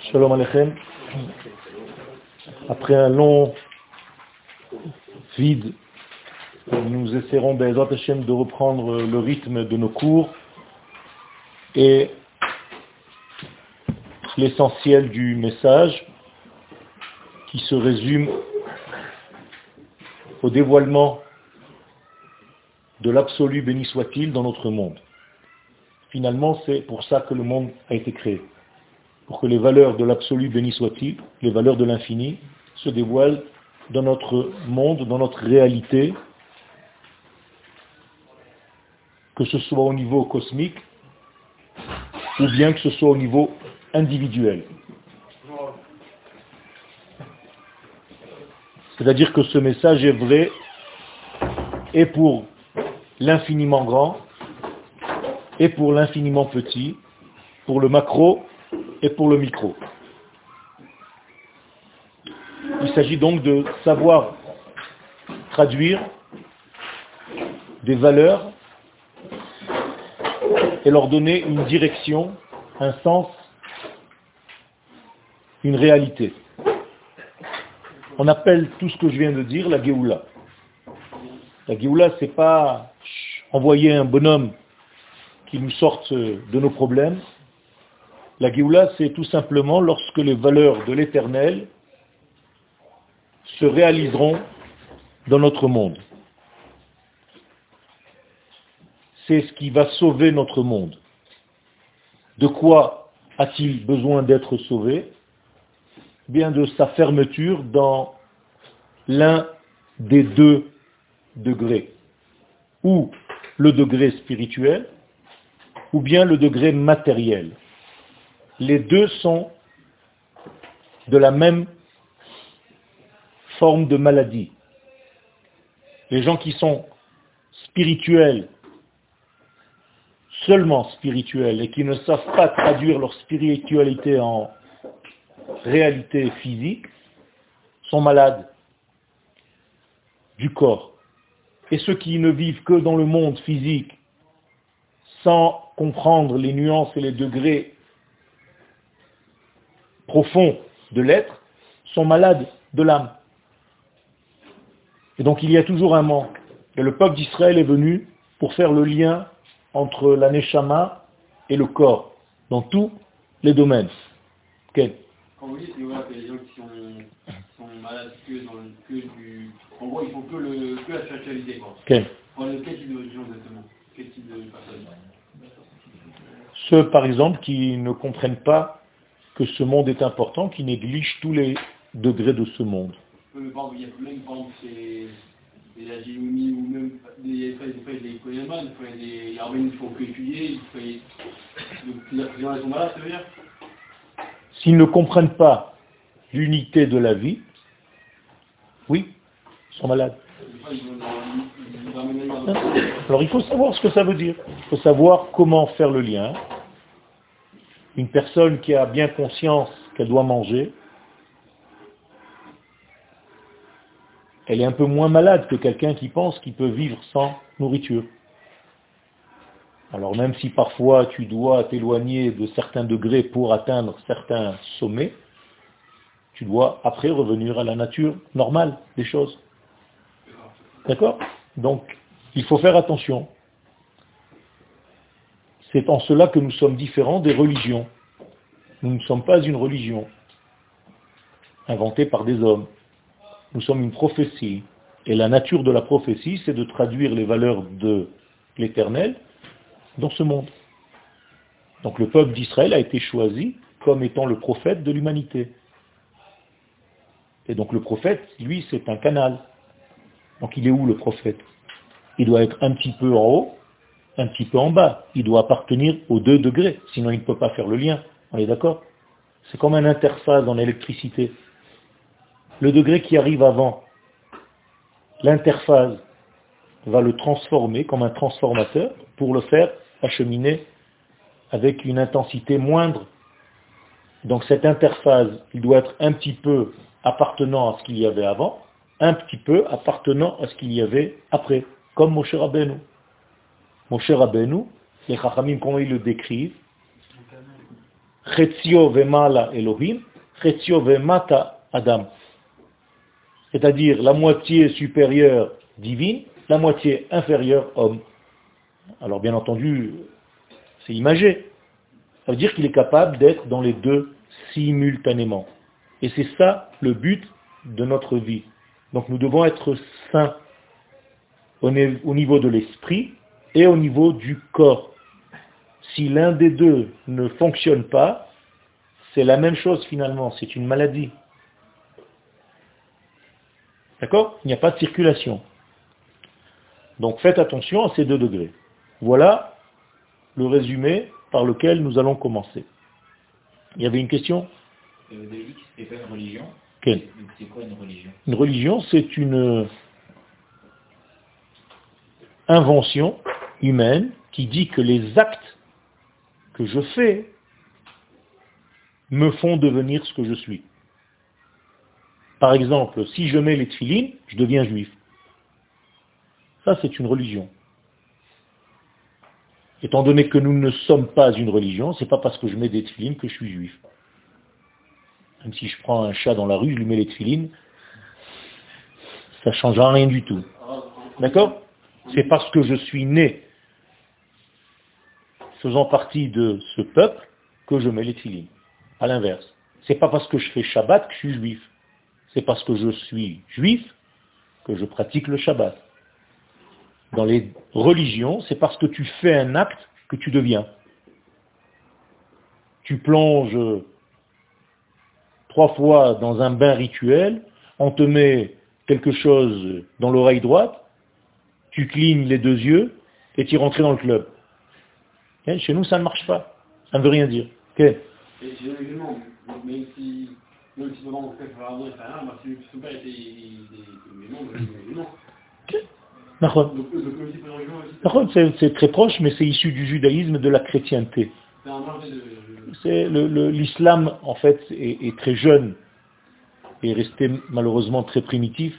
Shalom Alechem. Après un long vide, nous essaierons de reprendre le rythme de nos cours et l'essentiel du message qui se résume au dévoilement de l'absolu béni soit-il dans notre monde. Finalement, c'est pour ça que le monde a été créé. Pour que les valeurs de l'absolu béni soit-il, les valeurs de l'infini, se dévoilent dans notre monde, dans notre réalité, que ce soit au niveau cosmique ou bien que ce soit au niveau individuel. C'est-à-dire que ce message est vrai et pour l'infiniment grand et pour l'infiniment petit, pour le macro et pour le micro. Il s'agit donc de savoir traduire des valeurs et leur donner une direction, un sens, une réalité. On appelle tout ce que je viens de dire la Géoula. La Géoula, c'est pas envoyer un bonhomme qui nous sorte de nos problèmes. La Géoula, c'est tout simplement lorsque les valeurs de l'éternel se réaliseront dans notre monde. C'est ce qui va sauver notre monde. De quoi a-t-il besoin d'être sauvé? Bien de sa fermeture dans l'un des deux degrés, ou le degré spirituel, ou bien le degré matériel. Les deux sont de la même forme de maladie. Les gens qui sont spirituels, seulement spirituels, et qui ne savent pas traduire leur spiritualité en réalité physique, sont malades du corps. Et ceux qui ne vivent que dans le monde physique, sans comprendre les nuances et les degrés profonds de l'être, sont malades de l'âme. Et donc il y a toujours un manque. Et le peuple d'Israël est venu pour faire le lien entre la neshama et le corps, dans tous les domaines. Quand vous dites que les gens qui sont, malades que, dans le, que du... En gros, ils font que, le, que la spiritualité, quoi. Quel type de gens exactement? Quel type de personnes? Ceux, par exemple, qui ne comprennent pas que ce monde est important, qui négligent tous les degrés de ce monde il y a même agilumi ou même des, des, des Koyaman, des Arméniens qui font que étudier, les gens sont malades, ça veut dire? S'ils ne comprennent pas l'unité de la vie, oui, ils sont malades. Alors il faut savoir ce que ça veut dire. Il faut savoir comment faire le lien. Une personne qui a bien conscience qu'elle doit manger, elle est un peu moins malade que quelqu'un qui pense qu'il peut vivre sans nourriture. Alors même si parfois tu dois t'éloigner de certains degrés pour atteindre certains sommets, tu dois après revenir à la nature normale des choses. D'accord? Donc, il faut faire attention. C'est en cela que nous sommes différents des religions. Nous ne sommes pas une religion inventée par des hommes. Nous sommes une prophétie. Et la nature de la prophétie, c'est de traduire les valeurs de l'éternel dans ce monde. Donc le peuple d'Israël a été choisi comme étant le prophète de l'humanité. Et donc le prophète, lui, c'est un canal. Donc il est où le prophète? Il doit être un petit peu en haut, un petit peu en bas. Il doit appartenir aux deux degrés, sinon il ne peut pas faire le lien. On est d'accord? C'est comme un interface en électricité le degré qui arrive avant, l'interphase va le transformer comme un transformateur pour le faire acheminer avec une intensité moindre. Donc cette interphase, il doit être un petit peu appartenant à ce qu'il y avait avant, un petit peu appartenant à ce qu'il y avait après, comme Moshe Rabbeinu. Moshe Rabbeinu, les Chachamim, comment ils le décrivent? Chetzio vemala Elohim, Chetzio vemata Adam. C'est-à-dire la moitié supérieure divine, la moitié inférieure homme. Alors bien entendu, c'est imagé. Ça veut dire qu'il est capable d'être dans les deux simultanément. Et c'est ça le but de notre vie. Donc nous devons être saints au niveau de l'esprit et au niveau du corps. Si l'un des deux ne fonctionne pas, c'est la même chose finalement, c'est une maladie. D'accord? Il n'y a pas de circulation. Donc faites attention à ces deux degrés. Voilà le résumé par lequel nous allons commencer. Il y avait une question? Euh, c'est quoi une religion C'est quoi une religion? Une religion, c'est une invention humaine qui dit que les actes que je fais me font devenir ce que je suis. Par exemple, si je mets les tfilines, je deviens juif. Ça, c'est une religion. Étant donné que nous ne sommes pas une religion, c'est pas parce que je mets des tfilines que je suis juif. Même si je prends un chat dans la rue, je lui mets les tfilines, ça ne changera rien du tout. D'accord? C'est parce que je suis né faisant partie de ce peuple que je mets les tfilines. À l'inverse. C'est pas parce que je fais Shabbat que je suis juif. C'est parce que je suis juif que je pratique le Shabbat. Dans les religions, c'est parce que tu fais un acte que tu deviens. Tu plonges trois fois dans un bain rituel, on te met quelque chose dans l'oreille droite, tu clignes les deux yeux et tu rentres dans le club. Chez nous, ça ne marche pas. Ça ne veut rien dire. Okay. C'est très proche, mais c'est issu du judaïsme, de la chrétienté. L'islam, en fait, est, très jeune et est resté malheureusement très primitif.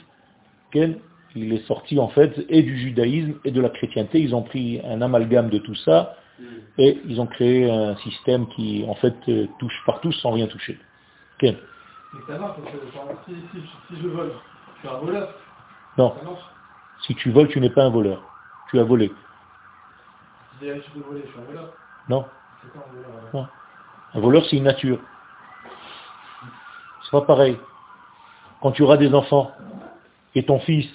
Il est sorti, en fait, et du judaïsme et de la chrétienté. Ils ont pris un amalgame de tout ça et ils ont créé un système qui, en fait, touche partout sans rien toucher. Ça marche, que si, je vole, je suis un voleur. Non. Si tu voles, tu n'es pas un voleur. Tu as volé. Si je voler, je suis un voleur. Non. Un voleur, c'est une nature. C'est pas pareil. Quand tu auras des enfants et ton fils,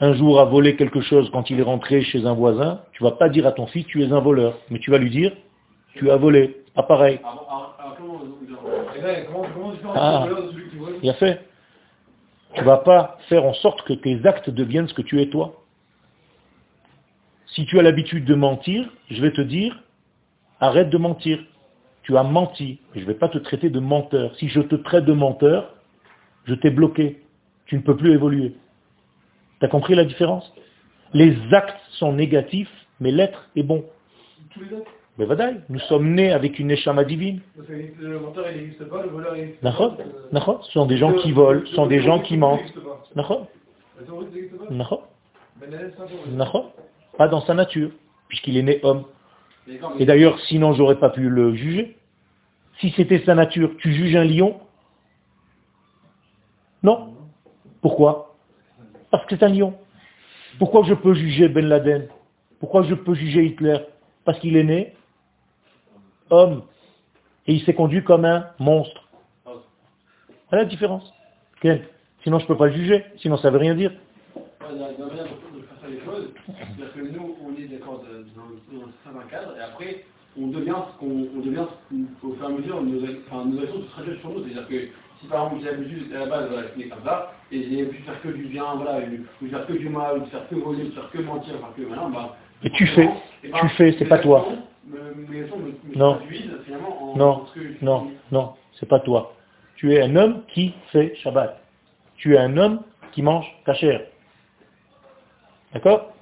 un jour, a volé quelque chose quand il est rentré chez un voisin, tu vas pas dire à ton fils, tu es un voleur. Mais tu vas lui dire, tu as volé. Pas pareil. Ah, il a fait. Tu vas pas faire en sorte que tes actes deviennent ce que tu es toi. Si tu as l'habitude de mentir, je vais te dire, arrête de mentir. Tu as menti. Je ne vais pas te traiter de menteur. Si je te traite de menteur, je t'ai bloqué. Tu ne peux plus évoluer. Tu as compris la différence? Les actes sont négatifs, mais l'être est bon. Tous les actes? Mais vadaï, nous sommes nés avec une échama divine. Le menteur, il n'existe pas, le voleur, il n'existe pas. Ce sont des gens qui volent, ce sont des gens qui mentent. Pas dans sa nature, puisqu'il est né homme. Et d'ailleurs, sinon, j'aurais pas pu le juger. Si c'était sa nature, tu juges un lion? Non. Pourquoi? Parce que c'est un lion. Pourquoi je peux juger Ben Laden? Pourquoi je peux juger Hitler? Parce qu'il est né homme. Et il s'est conduit comme un monstre. Voilà la différence. Sinon, je ne peux pas le juger. Sinon, ça ne veut rien dire. On devient ce qu'on devient au fur et à mesure, sur nous. Si par exemple j'ai l'habitude, à la base, voilà, je comme ça, et j'ai pu faire que du bien, voilà, ou faire que du mal, ou faire que voler, ou faire que mentir, enfin que voilà, bah. Et tu fais, ben, tu fais, c'est pas toi. non, non, non, non, c'est pas toi. Tu es un homme qui fait Shabbat. Tu es un homme qui mange cachère. D'accord?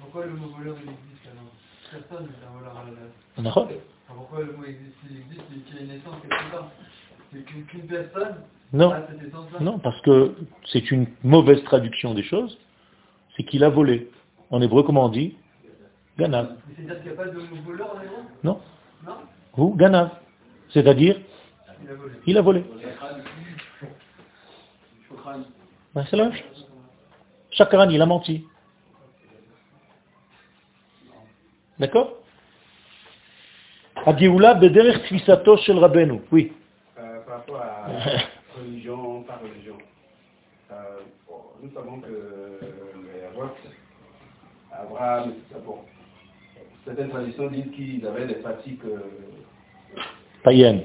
Pourquoi le mot voleur existe alors Personne n'est un voleur à la base. Pourquoi le mot existe Il existe, il y a une essence quelque part. Qu'une personne non. non, parce que c'est une mauvaise traduction des choses. C'est qu'il a volé. En hébreu, comment on dit? Ganav. C'est-à-dire qu'il n'y a pas de voleur en hébreu? Non. Non? Vous, Ganav. C'est-à-dire Il a volé. Ben, c'est la. Chakran, il a menti. D'accord? Agéoula bederech tfisato shel Rabbeinu. Oui. Par rapport à religion par religion. Euh, bon, nous savons que les rois, Abraham, bon, certaines traditions disent qu'ils avaient des pratiques. euh, Païenne.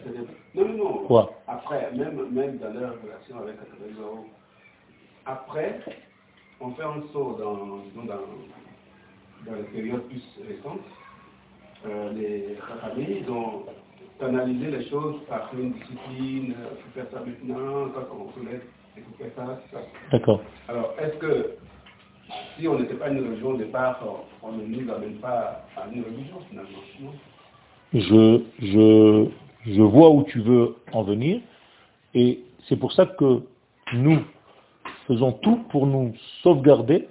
non, non, non. Quoi? Après, même, même dans leur relation avec la religion, après, on fait un saut dans, disons, dans, dans les périodes plus récentes. Euh, les familles, ils ont analysé les choses par une discipline, il faut faire ça maintenant, quand on soulève, il faut faire ça, ça. D'accord. Alors, est-ce que si on n'était pas une religion au départ, on on ne nous amène pas à une religion finalement non Je, je, je vois où tu veux en venir et c'est pour ça que nous faisons tout pour nous sauvegarder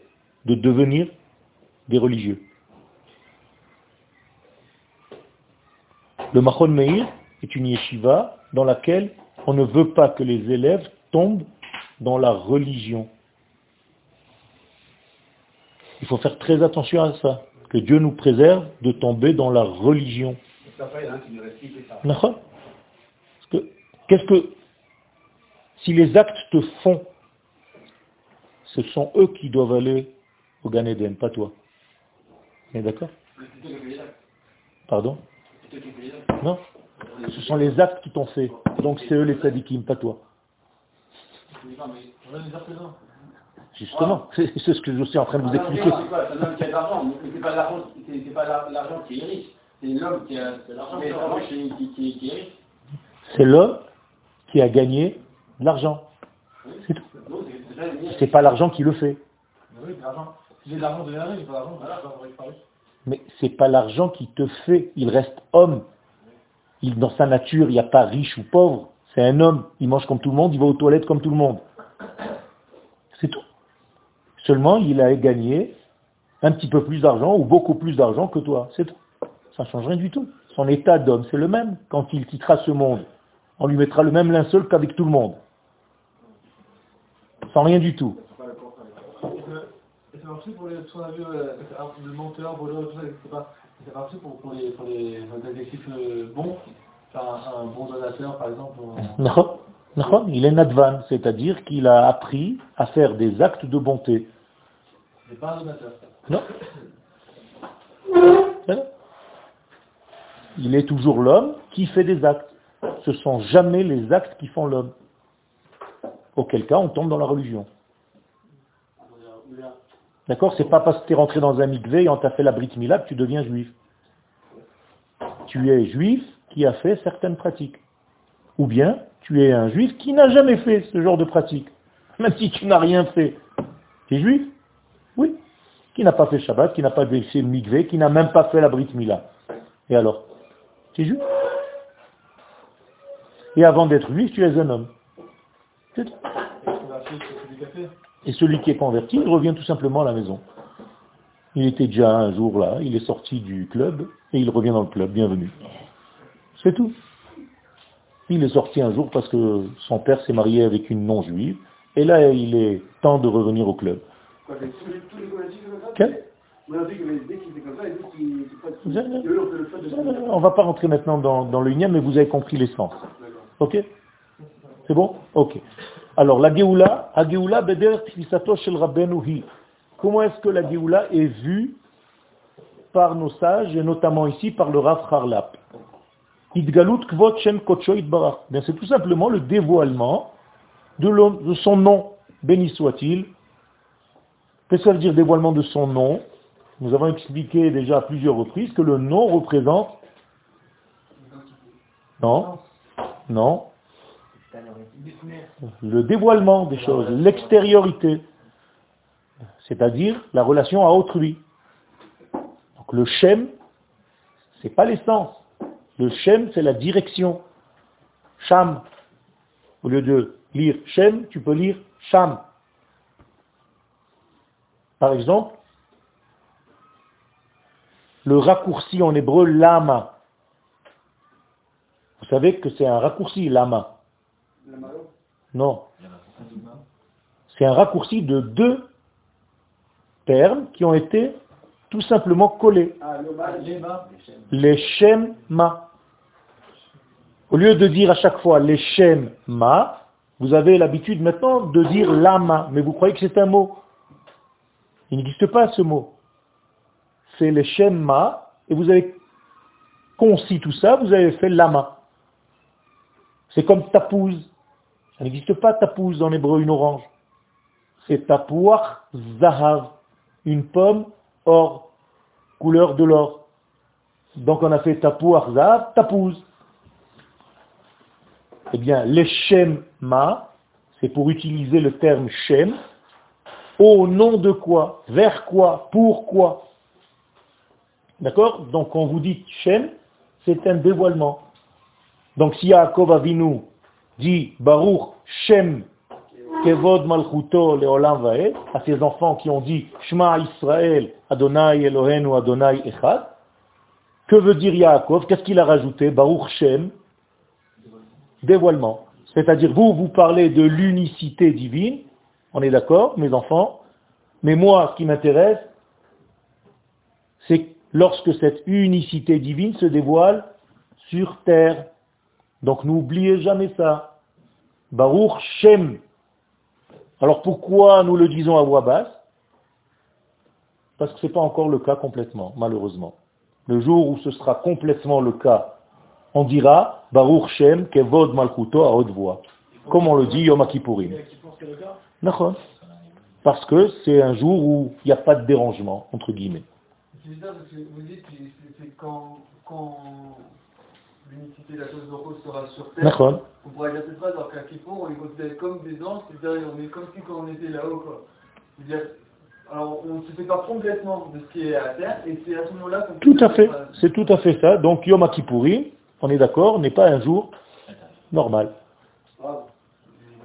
de devenir des religieux. Le Mahon Meir est une yeshiva dans laquelle on ne veut pas que les élèves tombent dans la religion. Il faut faire très attention à ça, que Dieu nous préserve de tomber dans la religion. D'accord? Qu'est-ce que, si les actes te font, ce sont eux qui doivent aller au Gan Eden, pas toi. D'accord fais les actes. Pardon? Non Ce sont les actes qui t'ont fait. Donc c'est eux les tzadikim, pas toi. Justement, c'est ce que je suis en train de vous Ah, expliquer. C'est quoi C'est un homme qui a de l'argent, mais c'est pas l'argent l'argent qui est riche. C'est l'homme qui a l'argent qui est riche. C'est l'homme qui a gagné de l'argent. C'est tout. C'est pas l'argent qui le fait. Oui, c'est l'argent. Si j'ai de l'argent, de l'argent, j'ai pas d'argent, voilà, j'en aurais pas. Mais l'argent qui te fait. Il reste homme. Dans sa nature, il n'y a pas riche ou pauvre. C'est un homme. Il mange comme tout le monde, il va aux toilettes comme tout le monde. C'est tout. Seulement, il a gagné un petit peu plus d'argent ou beaucoup plus d'argent que toi. C'est tout. Ça ne change rien du tout. Son état d'homme, c'est le même. Quand il quittera ce monde, on lui mettra le même linceul qu'avec tout le monde. Sans rien du tout. Marché pour les, a vu, euh, le menteur, voleur, tout ça, c'est pas, c'est marché pour, pour les, pour les, adjectifs euh, bons, faire un, bon donateur, par exemple. on- Non, non, il est nadvan, c'est-à-dire qu'il a appris à faire des actes de bonté. C'est pas un donateur. Non. Non. Il est toujours l'homme qui fait des actes. Ce sont jamais les actes qui font l'homme. Auquel cas, on tombe dans la religion. D'accord C'est pas parce que tu es rentré dans un mikvé et on t'a fait la brit mila que tu deviens juif. Tu es juif qui a fait certaines pratiques. Ou bien, tu es un juif qui n'a jamais fait ce genre de pratique. Même si tu n'as rien fait. Tu es juif? Oui. Qui n'a pas fait Shabbat, qui n'a pas fait le mikvé, qui n'a même pas fait la brit mila. Et alors? Tu es juif? Et avant d'être juif, tu es un homme. C'est tout. Et celui qui est converti, il revient tout simplement à la maison. Il était déjà un jour là, il est sorti du club et il revient dans le club. Bienvenue. C'est tout. Il est sorti un jour parce que son père s'est marié avec une non-juive et là il est temps de revenir au club. Quel? On Eux, on On va pas rentrer maintenant dans, dans le lien, mais vous avez compris l'essence. Ok? C'est bon? Ok. Alors, la Géoula, la Géoula, Beder Shel Rabbeinu. Comment est-ce que la Géoula est vue par nos sages, et notamment ici par le Rav Harlap Idgalut Kvot Shem Kocho Idbarach. Bien, c'est tout simplement le dévoilement de, de son nom, béni soit-il. Qu'est-ce que ça veut dire dévoilement de son nom? Nous avons expliqué déjà à plusieurs reprises que le nom représente... Non, non, le dévoilement des choses, l'extériorité, c'est-à-dire la relation à autrui. Donc le shem, c'est pas l'essence. Le shem, c'est la direction. Sham. Au lieu de lire shem, tu peux lire sham. Par exemple, le raccourci en hébreu lama. Vous savez que c'est un raccourci, lama. Non. C'est un raccourci de deux termes qui ont été tout simplement collés. Ah, les mains. Les shem ma. Au lieu de dire à chaque fois les shem ma, vous avez l'habitude maintenant de dire lama, mais vous croyez que c'est un mot. Il n'existe pas ce mot. C'est les shem ma, et vous avez concis tout ça, vous avez fait lama. C'est comme tapouze. Ça n'existe pas tapouze en hébreu, une orange. C'est tapouach zahav, une pomme or, couleur de l'or. Donc on a fait tapouach zahav, tapouze. Eh bien, les shem ma, c'est pour utiliser le terme shem, au nom de quoi, vers quoi, pourquoi. D'accord? Donc quand vous dites shem, c'est un dévoilement. Donc si Yaakov Avinu dit Baruch Shem Kevod Malchuto Leolam Vaed, à ses enfants qui ont dit Shema Israël Adonai Elohenu Adonai Echad, que veut dire Yaakov? Qu'est-ce qu'il a rajouté? Baruch Shem Dévoilement. C'est-à-dire, vous, vous parlez de l'unicité divine, on est d'accord, mes enfants, mais moi, ce qui m'intéresse, c'est lorsque cette unicité divine se dévoile sur terre. Donc n'oubliez jamais ça. Baruch Shem. Alors pourquoi nous le disons à voix basse? Parce que ce n'est pas encore le cas complètement, malheureusement. Le jour où ce sera complètement le cas, on dira Baruch Shem Kevod Malchuto à haute voix. Comme on le dit Yom Kippourim. Parce que c'est un jour où il n'y a pas de dérangement, entre guillemets. L'unicité de la chose Baruch sera sur terre. D'accord. On pourrait dire cette phrase alors qu'à Kippour, on les considère comme des anges, c'est-à-dire on est comme si quand on était là-haut, quoi. C'est-à-dire, alors on ne se fait pas complètement de ce qui est à terre, et c'est à ce moment-là qu'on Tout peut à fait. C'est tout à fait ça. Donc Yom Kippourim, on est d'accord, n'est pas un jour normal.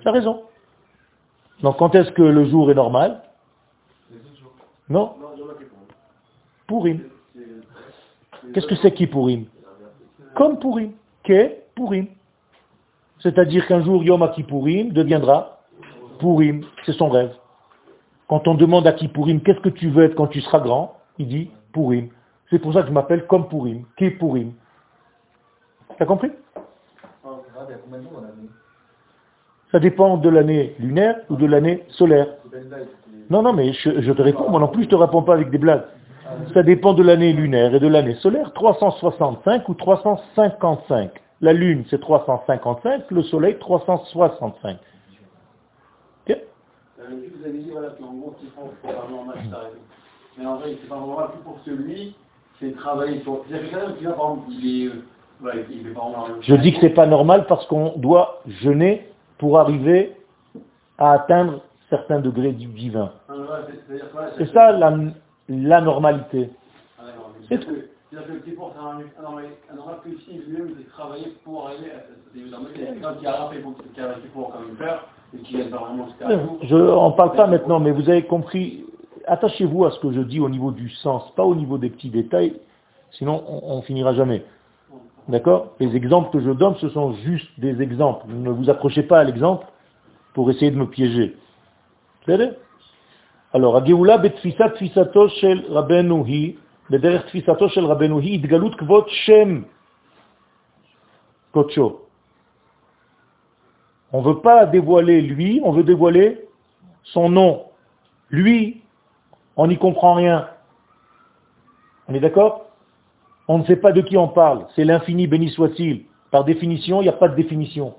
Tu as raison. Donc quand est-ce que le jour est normal? Non non, il y en a qui font. Purim. Qu'est-ce que c'est qui Purim Comme Purim. Qu'est Purim. C'est-à-dire qu'un jour Yom Kippourim deviendra Purim. C'est son rêve. Quand on demande à Kippourim qu'est-ce que tu veux être quand tu seras grand, il dit Purim. C'est pour ça que je m'appelle comme Purim. Qu'est Purim. T'as compris? Ça dépend de l'année lunaire ou de l'année solaire. Non, non, mais je, te réponds, moi non plus je te réponds pas avec des blagues. Ça dépend de l'année lunaire et de l'année solaire. 365 ou 355. La lune c'est 355, le soleil 365. Ok Euh, vous avez dit voilà, qu'en gros, ce qu'il faut pour faire normal, c'est arrêté. Mais en vrai, c'est pas normal plus pour celui, c'est travailler sur. C'est-à-dire que quelqu'un qui vient, par exemple, il est. voilà, il fait pas normal. Je dis que c'est pas normal parce qu'on doit jeûner pour arriver à atteindre certains degrés du divin. Voilà, C'est ça la, la normalité. C'est tout. Je n'en parle pas maintenant, mais vous avez compris. Attachez-vous à ce que je dis au niveau du sens, pas au niveau des petits détails, sinon on, on finira jamais. D'accord? Les exemples que je donne, ce sont juste des exemples. Ne vous accrochez pas à l'exemple pour essayer de me piéger. Vous savez? Alors, הגאולה בתפיסת תפיסתו של רבנו היא, בדרך תפיסתו של רבנו היא התגלות כבוד שם קודשו. On ne veut pas dévoiler lui, on veut dévoiler son nom. Lui, on n'y comprend rien. On est d'accord On ne sait pas de qui on parle. C'est l'infini, béni soit-il. Par définition, il n'y a pas de définition.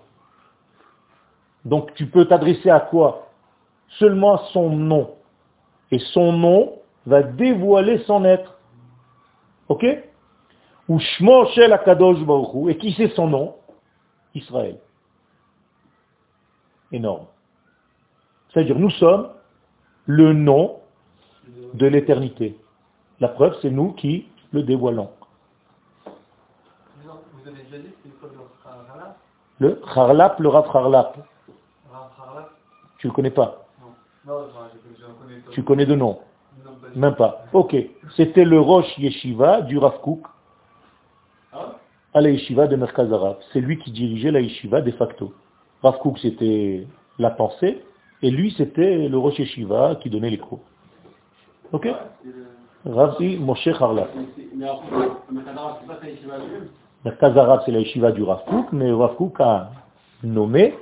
Donc tu peux t'adresser à quoi Seulement à son nom. Et son nom va dévoiler son être. Ok? Ou Shmo Shel Akadosh. Et qui c'est son nom? Israël. Énorme. C'est-à-dire nous sommes le nom de l'éternité. La preuve, c'est nous qui le dévoilons. Vous avez déjà dit que le Harala Le Harlap, le Rav Harlap, tu le connais pas. Tu connais de nom. Même pas. Ok. C'était le Roche Yeshiva du Rav Kook à la yeshiva de Merkaz Arabe. C'est lui qui dirigeait la yeshiva de facto. Rav Kook, c'était la pensée, et lui, c'était le Rosh Yeshiva qui donnait les cours. Ok Ravi Moshe lui-même Merkaz Arabe, c'est la yeshiva du Rav Kook, mais Rav Kook a nommé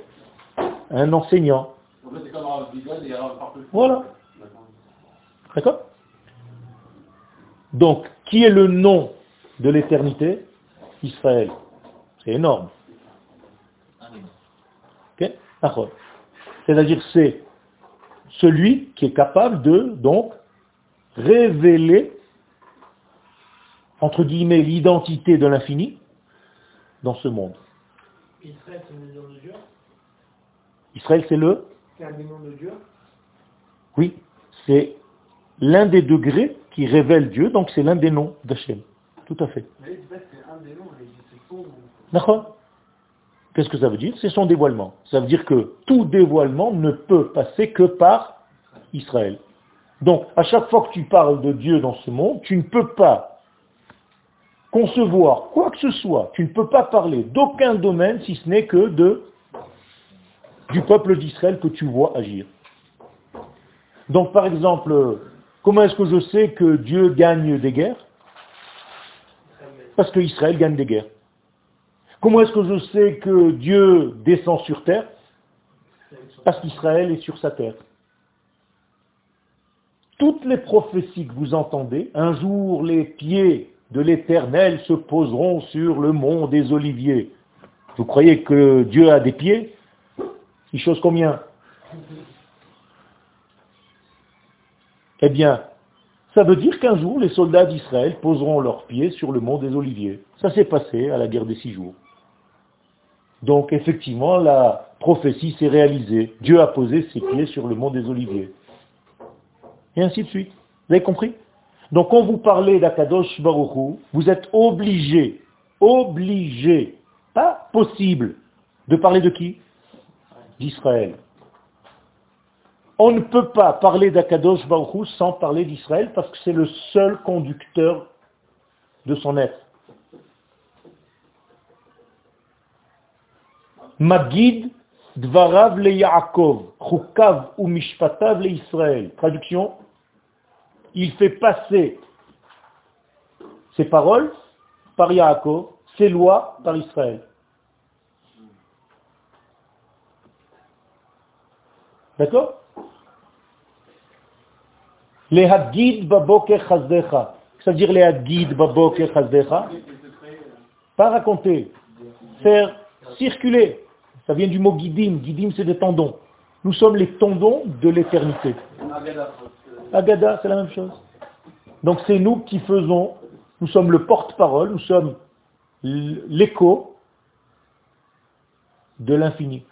un enseignant. Fait, c'est comme Bigod et Rav partout. Voilà. D'accord. Donc, qui est le nom de l'éternité? Israël. C'est énorme. Ok? D'accord. C'est-à-dire c'est celui qui est capable de, donc, révéler, entre guillemets, l'identité de l'infini dans ce monde. Israël, c'est le nom de Dieu? Israël, c'est le C'est un des noms de Dieu. Oui, c'est l'un des degrés qui révèle Dieu, donc c'est l'un des noms d'Hachem. Tout à fait. D'accord Qu'est-ce que ça veut dire? C'est son dévoilement. Ça veut dire que tout dévoilement ne peut passer que par Israël. Donc, à chaque fois que tu parles de Dieu dans ce monde, tu ne peux pas concevoir quoi que ce soit, tu ne peux pas parler d'aucun domaine si ce n'est que de du peuple d'Israël que tu vois agir. Donc, par exemple, comment est-ce que je sais que Dieu gagne des guerres? Parce que Israël gagne des guerres. Comment est-ce que je sais que Dieu descend sur terre? Parce qu'Israël est sur sa terre. Toutes les prophéties que vous entendez, un jour les pieds de l'Éternel se poseront sur le mont des Oliviers. Vous croyez que Dieu a des pieds? Il chose combien? Eh bien, ça veut dire qu'un jour, les soldats d'Israël poseront leurs pieds sur le mont des Oliviers. Ça s'est passé à la guerre des six jours. Donc effectivement, la prophétie s'est réalisée. Dieu a posé ses pieds sur le mont des Oliviers. Et ainsi de suite. Vous avez compris? Donc quand vous parlez d'Akadosh Baruchou, vous êtes obligé, obligé, pas possible, de parler de qui? D'Israël. On ne peut pas parler d'Akadosh Baruchou sans parler d'Israël parce que c'est le seul conducteur de son être. Magid dvarav le Yaakov, chukav ou mishpatav le Israël. Traduction, il fait passer ses paroles par Yaakov, ses lois par Israël. D'accord? Les hadgid baboker chazdecha. C'est-à-dire les hadgid baboker chazdecha. Pas raconter. Faire circuler. Ça vient du mot guidim. Guidim, c'est des tendons. Nous sommes les tendons de l'éternité. Agada, c'est la même chose. Donc c'est nous qui faisons, nous sommes le porte-parole, nous sommes l'écho de l'infini.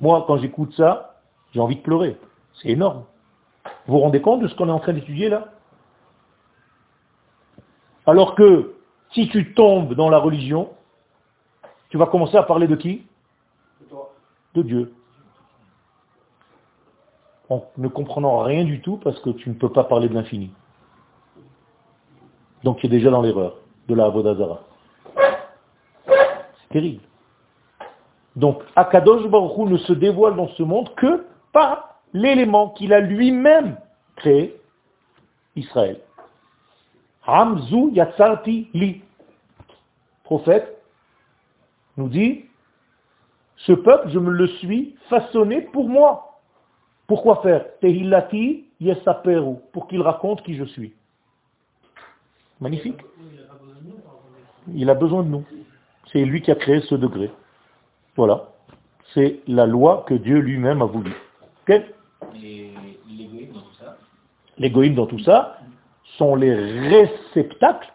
Moi, quand j'écoute ça, j'ai envie de pleurer. C'est énorme. Vous vous rendez compte de ce qu'on est en train d'étudier là? Alors que si tu tombes dans la religion, tu vas commencer à parler de qui? De Dieu. En ne comprenant rien du tout parce que tu ne peux pas parler de l'infini. Donc tu es déjà dans l'erreur de la Avodazara. C'est terrible. Donc Akadosh Baruch Hu ne se dévoile dans ce monde que par l'élément qu'il a lui-même créé, Israël. Hamzu Yatsarti Li. Prophète nous dit, ce peuple, je me le suis façonné pour moi. Pourquoi faire? Tehillati Yesaperu, pour qu'il raconte qui je suis. Magnifique. Il a besoin de nous. C'est lui qui a créé ce degré. Voilà. C'est la loi que Dieu lui-même a voulu. Ok Et l'égoïsme dans tout ça dans tout ça sont les réceptacles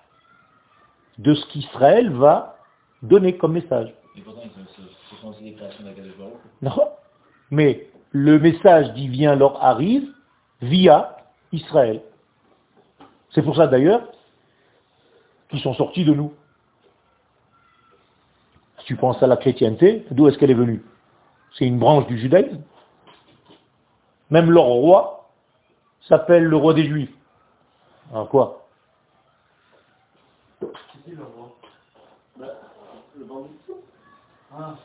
de ce qu'Israël va donner comme message. Et pourtant, sont- ce ce sont aussi des créations Hu. Non. Mais le message divin leur arrive via Israël. C'est pour ça d'ailleurs qu'ils sont sortis de nous. Tu penses à la chrétienté, d'où est-ce qu'elle est venue? C'est une branche du judaïsme. Même leur roi s'appelle le roi des juifs. Alors quoi? Bah. Ah.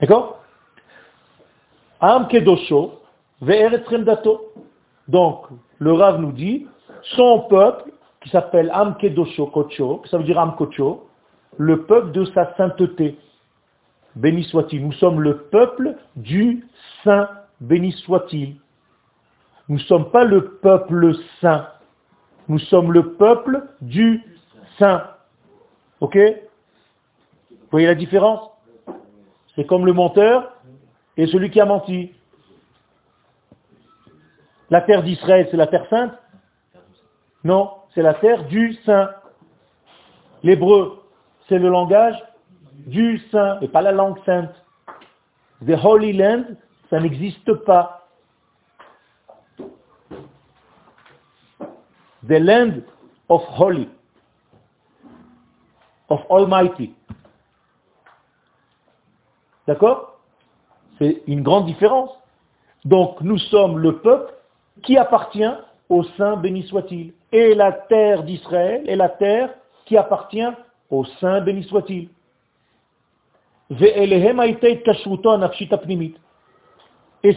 D'accord? Am kedosho. Donc, le Rav nous dit, son peuple, qui s'appelle Am kedosho kocho, ça veut dire Am kocho, le peuple de sa sainteté. Béni soit-il. Nous sommes le peuple du saint. Béni soit-il. Nous ne sommes pas le peuple saint. Nous sommes le peuple du saint. Ok? Vous voyez la différence? C'est comme le menteur et celui qui a menti. La terre d'Israël, c'est la terre sainte? Non, c'est la terre du saint. L'hébreu, c'est le langage du saint et pas la langue sainte. The Holy Land, ça n'existe pas. The land of holy, of almighty. D'accord? C'est une grande différence. Donc nous sommes le peuple qui appartient au Saint béni soit-il. Et la terre d'Israël est la terre qui appartient au Saint béni soit-il. Et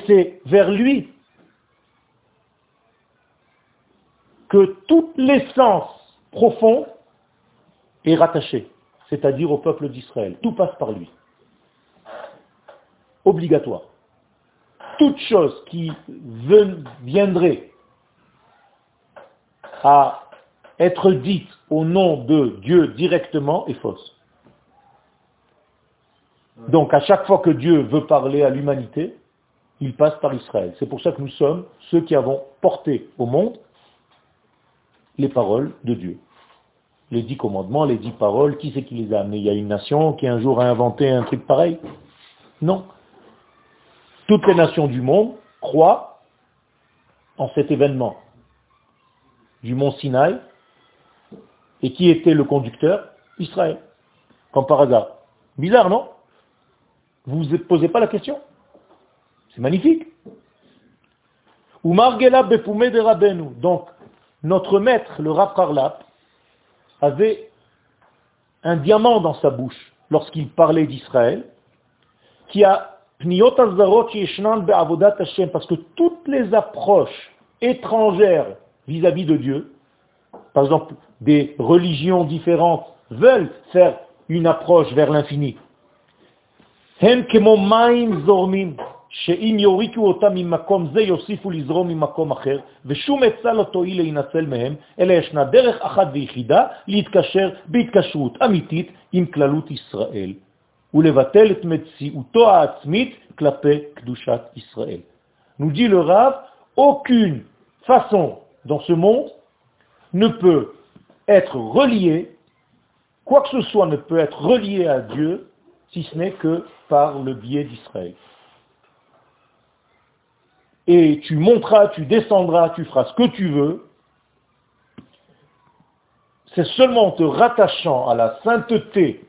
c'est vers lui que toute l'essence profonde est rattachée, c'est-à-dire au peuple d'Israël. Tout passe par lui. Obligatoire. Toute chose qui viendrait à être dite au nom de Dieu directement est fausse. Donc à chaque fois que Dieu veut parler à l'humanité, il passe par Israël. C'est pour ça que nous sommes ceux qui avons porté au monde les paroles de Dieu. Les dix commandements, les dix paroles, qui c'est qui les a amenés? Il y a une nation qui un jour a inventé un truc pareil? Non. Toutes les nations du monde croient en cet événement du mont Sinaï. Et qui était le conducteur? Israël. Comme par hasard. Bizarre, non? Vous ne posez pas la question. C'est magnifique. Donc, notre maître, le Rav avait un diamant dans sa bouche lorsqu'il parlait d'Israël, qui a parce que toutes les approches étrangères vis-à-vis -vis de Dieu, par exemple des religions différentes, veulent faire une approche vers l'infini. הם כמו מים זורמים, שאם יוריקו אותם ממקום זה יוסיפו לזרום ממקום אחר, ושום עצה לא תועיל להינצל מהם, אלא ישנה דרך אחת ויחידה להתקשר בהתקשרות אמיתית עם כללות ישראל, ולבטל את מציאותו העצמית כלפי קדושת ישראל. Nous dit le Rav, aucune façon dans ce monde ne peut être reliée, quoi que ce soit ne peut être relié à Dieu si ce n'est que par le biais d'Israël. Et tu monteras, tu descendras, tu feras ce que tu veux. C'est seulement en te rattachant à la sainteté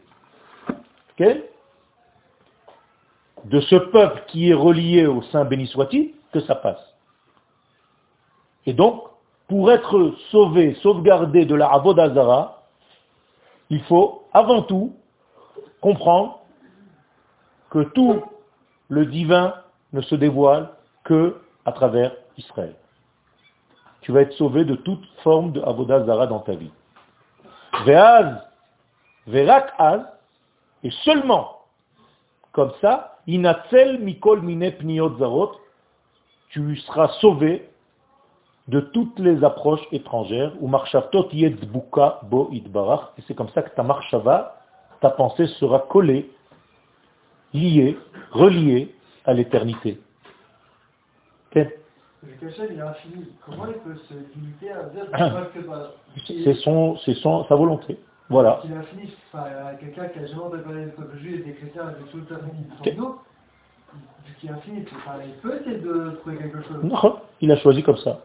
de ce peuple qui est relié au Saint béni soit-il que ça passe. Et donc, pour être sauvé, sauvegardé de la Avodazara, il faut avant tout comprendre que tout le divin ne se dévoile que à travers Israël. Tu vas être sauvé de toute forme de Zara dans ta vie. Ve'az, ve'rak az, et seulement comme ça, inatzel mikol mine pniot zarot, tu seras sauvé de toutes les approches étrangères, ou marchavtot buka bo idbarach, et c'est comme ça que ta marchava, ta pensée sera collée lié, relié à l'éternité. C'est son, c'est son, sa volonté. Voilà. Il est infini. Enfin, quelqu'un qui a jamais entendu le peuple juif et des chrétiens avec tout le peuple okay. nous, qui est infini, il peut essayer de trouver quelque chose. Non, il a choisi comme ça.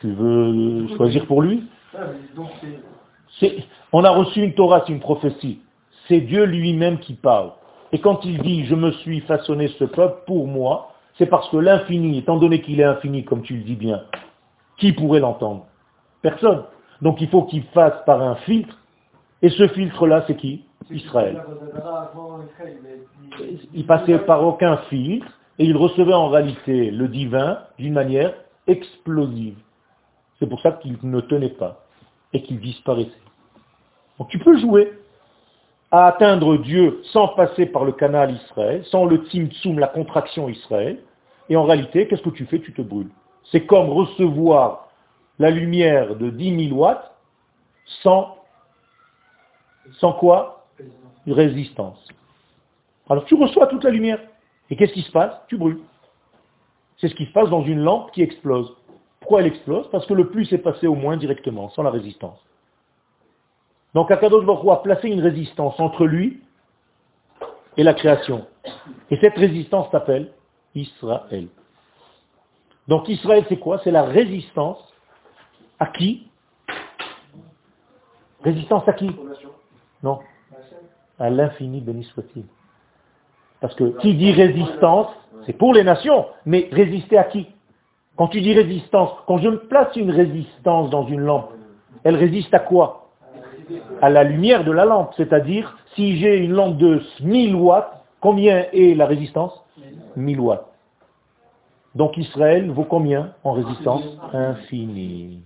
Tu veux choisir pour lui? Ah, donc On a reçu une Torah, c'est une prophétie. C'est Dieu lui-même qui parle. Et quand il dit je me suis façonné ce peuple pour moi, c'est parce que l'infini, étant donné qu'il est infini, comme tu le dis bien, qui pourrait l'entendre? Personne. Donc il faut qu'il fasse par un filtre Et ce filtre-là, c'est qui? Israël. Il passait par aucun filtre et il recevait en réalité le divin d'une manière explosive. C'est pour ça qu'il ne tenait pas et qu'il disparaissait. Donc tu peux jouer à atteindre Dieu sans passer par le canal Israël, sans le tzimtzum, la contraction Israël, et en réalité, qu'est-ce que tu fais? Tu te brûles. C'est comme recevoir la lumière de 10 000 watts sans, sans quoi? Résistance. Alors tu reçois toute la lumière. Et qu'est-ce qui se passe? Tu brûles. C'est ce qui se passe dans une lampe qui explose. Pourquoi elle explose? Parce que le plus est passé au moins directement, sans la résistance. Donc Akadosh Baruch a placé une résistance entre lui et la création. Et cette résistance s'appelle Israël. Donc Israël, c'est quoi? C'est la résistance à qui? Résistance à qui? Non. À l'infini, béni soit-il. Parce que qui dit résistance, c'est pour les nations, mais résister à qui? Quand tu dis résistance, quand je place une résistance dans une lampe, elle résiste à quoi? À la lumière de la lampe. C'est-à-dire, si j'ai une lampe de 1000 watts, combien est la résistance? 1000 watts. Donc Israël vaut combien en résistance? Infini.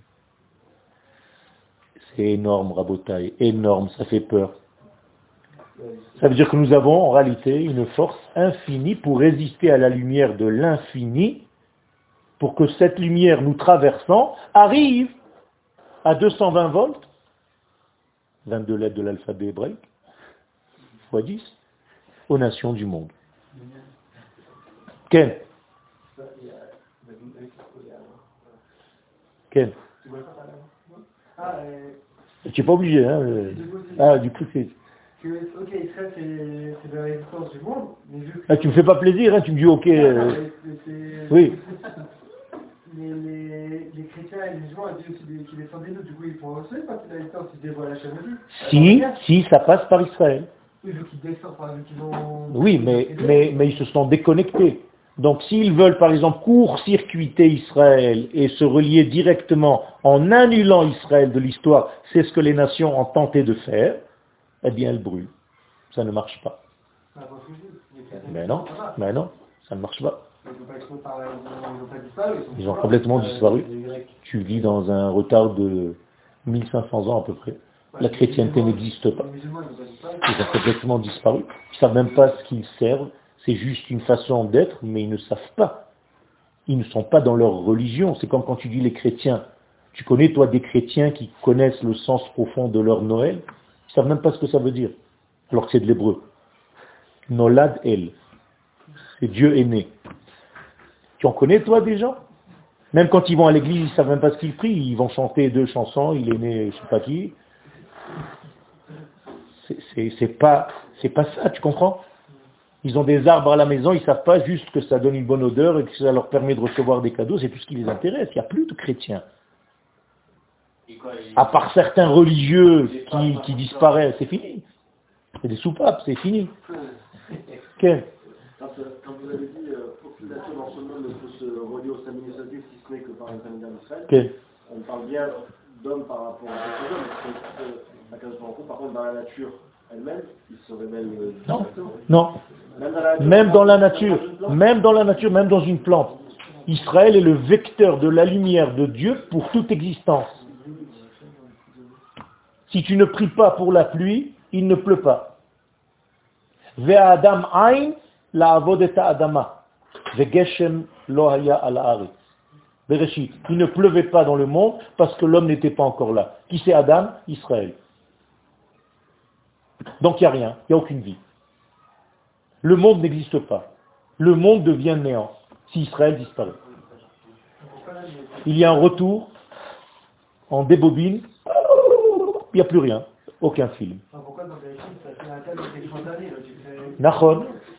C'est énorme, Rabotaï, énorme, ça fait peur. Ça veut dire que nous avons en réalité une force infinie pour résister à la lumière de l'infini, pour que cette lumière nous traversant arrive à 220 volts, 22 lettres de l'alphabet hébraïque, x 10, aux nations du monde. Ken Ken Tu n'es pas obligé, hein Ah, du coup, c'est ok, Israël, c'est la résistance du monde. Ah, tu me fais pas plaisir, hein, tu me dis ok. Euh... Oui. Les, les, les, chrétiens et les ils disent aussi qu'ils descendent des nous, du coup ils font aussi parce que résistance, ils dévoilent la chaîne Si, si, ça passe par Israël. Oui, vu qu'ils descendent, par exemple, qu'ils ont... Oui, mais, mais, mais ils se sont déconnectés. Donc s'ils veulent par exemple court-circuiter Israël et se relier directement en annulant Israël de l'histoire, c'est ce que les nations ont tenté de faire, eh bien elle brûle. Ça ne marche pas. Mais non, mais non, ça ne marche pas. Ils ont complètement disparu. Tu vis dans un retard de 1500 ans à peu près. La chrétienté n'existe pas. Ils ont complètement disparu. Ils ne savent même pas ce qu'ils servent. C'est juste une façon d'être, mais ils ne savent pas. Ils ne sont pas dans leur religion. C'est comme quand tu dis les chrétiens. Tu connais, toi, des chrétiens qui connaissent le sens profond de leur Noël? Ne savent même pas ce que ça veut dire, alors que c'est de l'hébreu. Nolad El. C'est Dieu est né. Tu en connais toi des gens Même quand ils vont à l'église, ils ne savent même pas ce qu'ils prient, ils vont chanter deux chansons, il est né je ne sais pas qui. C'est pas, pas ça, tu comprends? Ils ont des arbres à la maison, ils ne savent pas juste que ça donne une bonne odeur et que ça leur permet de recevoir des cadeaux, c'est tout ce qui les intéresse. Il n'y a plus de chrétiens. À part certains religieux qui, qui disparaissent, c'est fini. C'est des soupapes, c'est fini quand, vous avez dit euh, monde ne peut se relier au samedi si ce n'est que par l'intermédiaire d'Israël, on parle bien d'hommes par rapport à d'autres hommes. Parce que, par contre, dans la nature elle-même, ils se révèlent. Euh, non, non. Même dans la nature, même dans la nature, même dans une plante. Israël est le vecteur de la lumière de Dieu pour toute existence. Si tu ne pries pas pour la pluie, il ne pleut pas. Adam ain la avodeta adama. Vegeshem lohaya al Il ne pleuvait pas dans le monde parce que l'homme n'était pas encore là. Qui c'est Adam? Israël. Donc il n'y a rien, il n'y a aucune vie. Le monde n'existe pas. Le monde devient néant si Israël disparaît. Il y a un retour en débobine il n'y a plus rien, aucun film.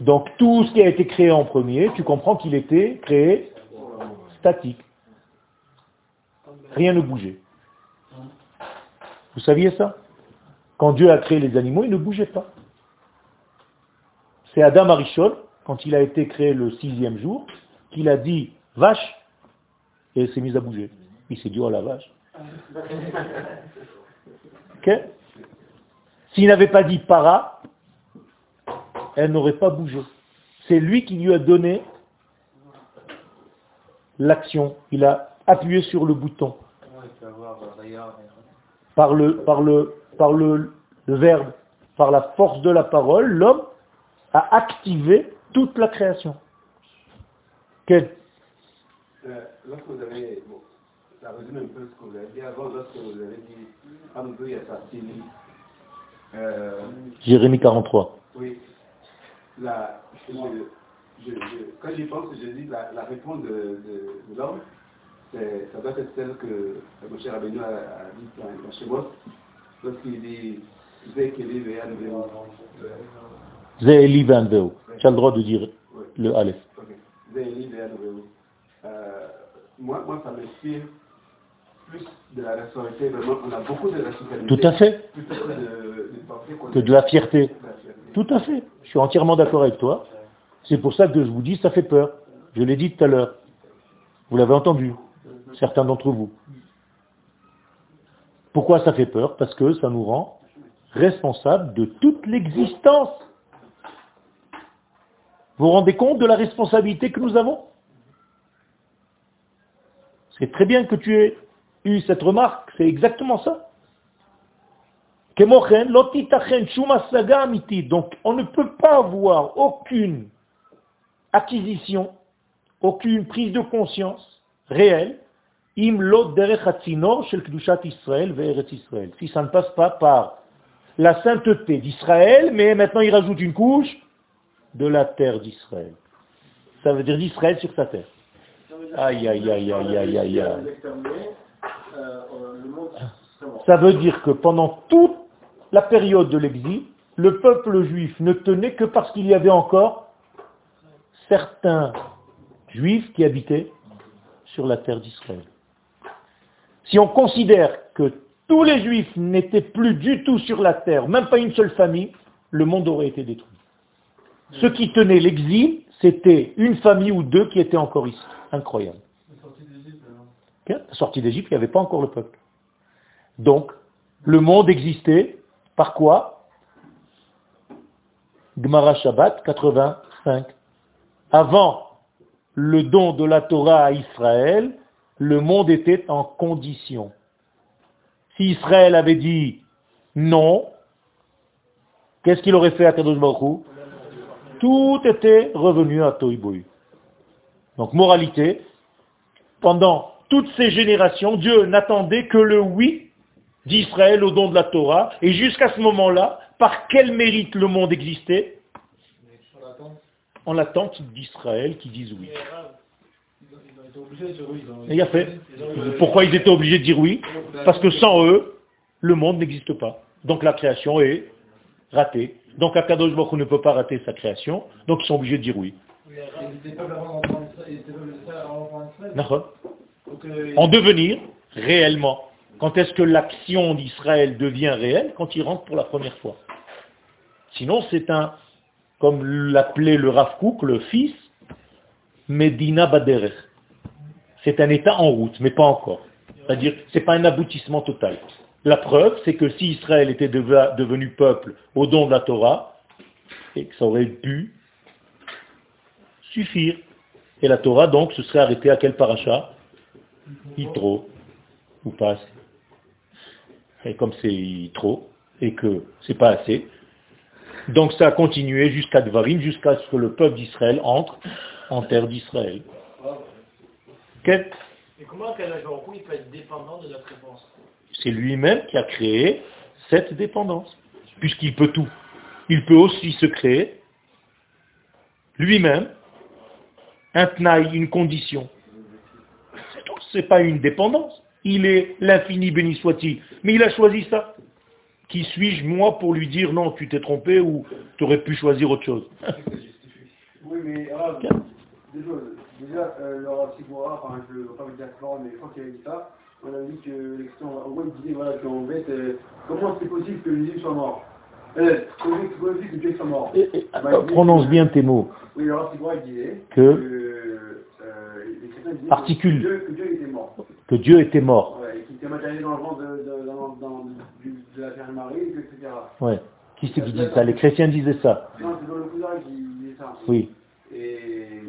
Donc tout ce qui a été créé en premier, tu comprends qu'il était créé statique. Rien ne bougeait. Vous saviez ça? Quand Dieu a créé les animaux, ils ne bougeaient pas. C'est Adam Arishol, quand il a été créé le sixième jour, qu'il a dit vache, et il s'est mis à bouger. Il s'est dit, oh la vache. S'il n'avait pas dit para, elle n'aurait pas bougé. C'est lui qui lui a donné l'action. Il a appuyé sur le bouton. Par le, par le, par le, le verbe, par la force de la parole, l'homme a activé toute la création. Quel Euh, lorsque vous avez, bon, ça résume un peu ce que vous avez dit avant, lorsque vous avez dit, un peu, il y a sa fille. Euh, Jérémie 43. La, je, je, je, quand j'y pense, je dis la, la réponse de, de, de l'homme, ça doit être celle que mon cher Abénou a, a dit dans, dans Shemot, lorsqu'il dit. Zéli Van Veo. Tu as le droit de dire Oui. le Aleph. Ok. Zéli Veya Nouveau. Euh, moi, moi, ça m'inspire plus de la responsabilité, vraiment, on a beaucoup de responsabilités. Tout à fait. Que de, Que de la fierté. de la fierté. Tout à fait. Je suis entièrement d'accord avec toi. C'est pour ça que je vous dis, ça fait peur. Je l'ai dit tout à l'heure. Vous l'avez entendu, certains d'entre vous. Pourquoi ça fait peur? Parce que ça nous rend responsables de toute l'existence. Vous vous rendez compte de la responsabilité que nous avons? C'est très bien que tu aies eu cette remarque, c'est exactement ça. Donc, on ne peut pas avoir aucune acquisition, aucune prise de conscience réelle. Si ça ne passe pas par la sainteté d'Israël, mais maintenant il rajoute une couche de la terre d'Israël. Ça veut dire d'Israël sur sa terre. Aïe, aïe, aïe, aïe, aïe, aïe, aïe. Ça veut dire que pendant toute la période de l'exil, le peuple juif ne tenait que parce qu'il y avait encore certains juifs qui habitaient sur la terre d'Israël. Si on considère que tous les juifs n'étaient plus du tout sur la terre, même pas une seule famille, le monde aurait été détruit. Ce qui tenait l'exil, c'était une famille ou deux qui étaient encore ici. Incroyable. La sortie d'Égypte, il n'y avait pas encore le peuple. Donc, le monde existait par quoi? Gemara Shabbat 85. Avant le don de la Torah à Israël, le monde était en condition. Si Israël avait dit non, qu'est-ce qu'il aurait fait à Kadosh Baruch Tout était revenu à Toiboui. Donc, moralité, pendant toutes ces générations, Dieu n'attendait que le oui d'Israël au don de la Torah. Et jusqu'à ce moment-là, par quel mérite le monde existait? En l'attente d'Israël qui disent oui. Et il a fait. Pourquoi ils étaient obligés de dire oui? Parce que sans eux, le monde n'existe pas. Donc la création est ratée. Donc Akadosh Baruch ne peut pas rater sa création, donc ils sont obligés de dire oui. D'accord en devenir réellement. Quand est-ce que l'action d'Israël devient réelle? Quand il rentre pour la première fois. Sinon, c'est un, comme l'appelait le Rav Kook, le fils, Medina Baderech. C'est un état en route, mais pas encore. C'est-à-dire, c'est pas un aboutissement total. La preuve, c'est que si Israël était deve- devenu peuple au don de la Torah, et que ça aurait pu suffire. Et la Torah, donc, se serait arrêtée à quel paracha? Yitro, ou pas. Et comme c'est Yitro, et que c'est pas assez, donc ça a continué jusqu'à Dvarim, jusqu'à ce que le peuple d'Israël entre en terre d'Israël. Et comment il peut être dépendant de notre réponse? C'est lui-même qui a créé cette dépendance, puisqu'il peut tout. Il peut aussi se créer lui-même un tnaï, une condition. C'est tout, c'est pas une dépendance. Il est l'infini béni soit-il. Mais il a choisi ça. Qui suis-je, moi, pour lui dire non, tu t'es trompé ou tu aurais pu choisir autre chose? Oui, mais Rav, déjà, déjà euh, le Rav Sigora, enfin, je ne veux pas vous dire clairement, mais je crois qu'il avait dit ça. On a dit que l'expression, en gros, il disait voilà, qu'en fait, euh, comment c'est possible que Jésus soit mort? Euh, Comment c'est possible que Dieu soit mort? Et- et- Prononce bien tes mots. Oui, Rav Sigora, il disait Que euh, les chrétiens Articule. Que, Dieu, que Dieu était mort. que Dieu était mort. Ouais, et qu'il était matérialisé dans le ventre de, de, dans, dans, de la Vierge Marie, etc. Ouais. Qui c'est qui dit ça? Les chrétiens disaient ça. Non, c'est dans le cousin qui disait ça. Oui, Et,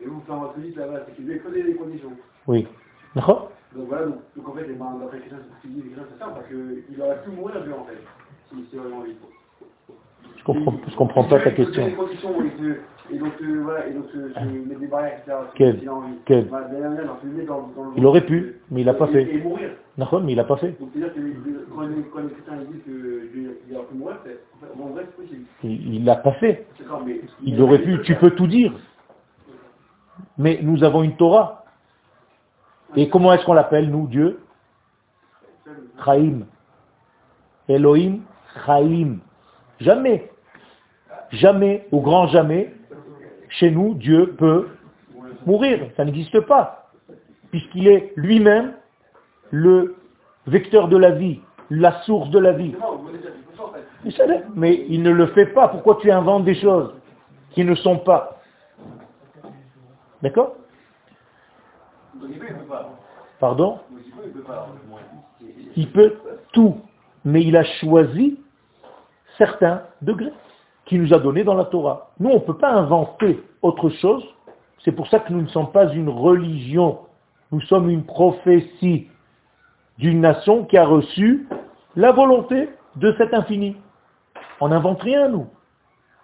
et vous, quand votre dit là-bas, c'est qu'il lui a posé des conditions. oui. D'accord Donc voilà, donc, donc en fait, les ben, d'après Christian, c'est ce Christian, c'est ça, parce qu'il aurait pu mourir lui en fait, s'il s'il avait envie. Je comprends, je comprends pas ta question. Conditions, et, donc, euh, voilà, et donc, euh, se mettre des barrières, etc. Quel. Quel Bah, dans, dans, dans le Il aurait pu, mais il l'a pas et- fait. Et mourir. D'accord, mais il l'a pas fait. Donc c'est-à-dire que quand les, quand les chrétiens disent qu'il aurait pu mourir, en vrai, c'est possible. Il il l'a pas fait. Mais... Il aurait pu, tu peux tout dire. Mais nous avons une Torah. Et comment est-ce qu'on l'appelle, nous, Dieu? Chaim. Elohim, Chaim. Jamais, jamais, au grand jamais, chez nous, Dieu peut mourir. Ça n'existe pas. Puisqu'il est lui-même le vecteur de la vie, la source de la vie. Mais il ne le fait pas. Pourquoi tu inventes des choses qui ne sont pas? D'accord? Pardon? Il peut tout. Mais il a choisi certains degrés nous a donnés dans la Torah. Nous, on ne peut pas inventer autre chose. C'est pour ça que nous ne sommes pas une religion. Nous sommes une prophétie d'une nation qui a reçu la volonté de cet infini. On n'invente rien, nous.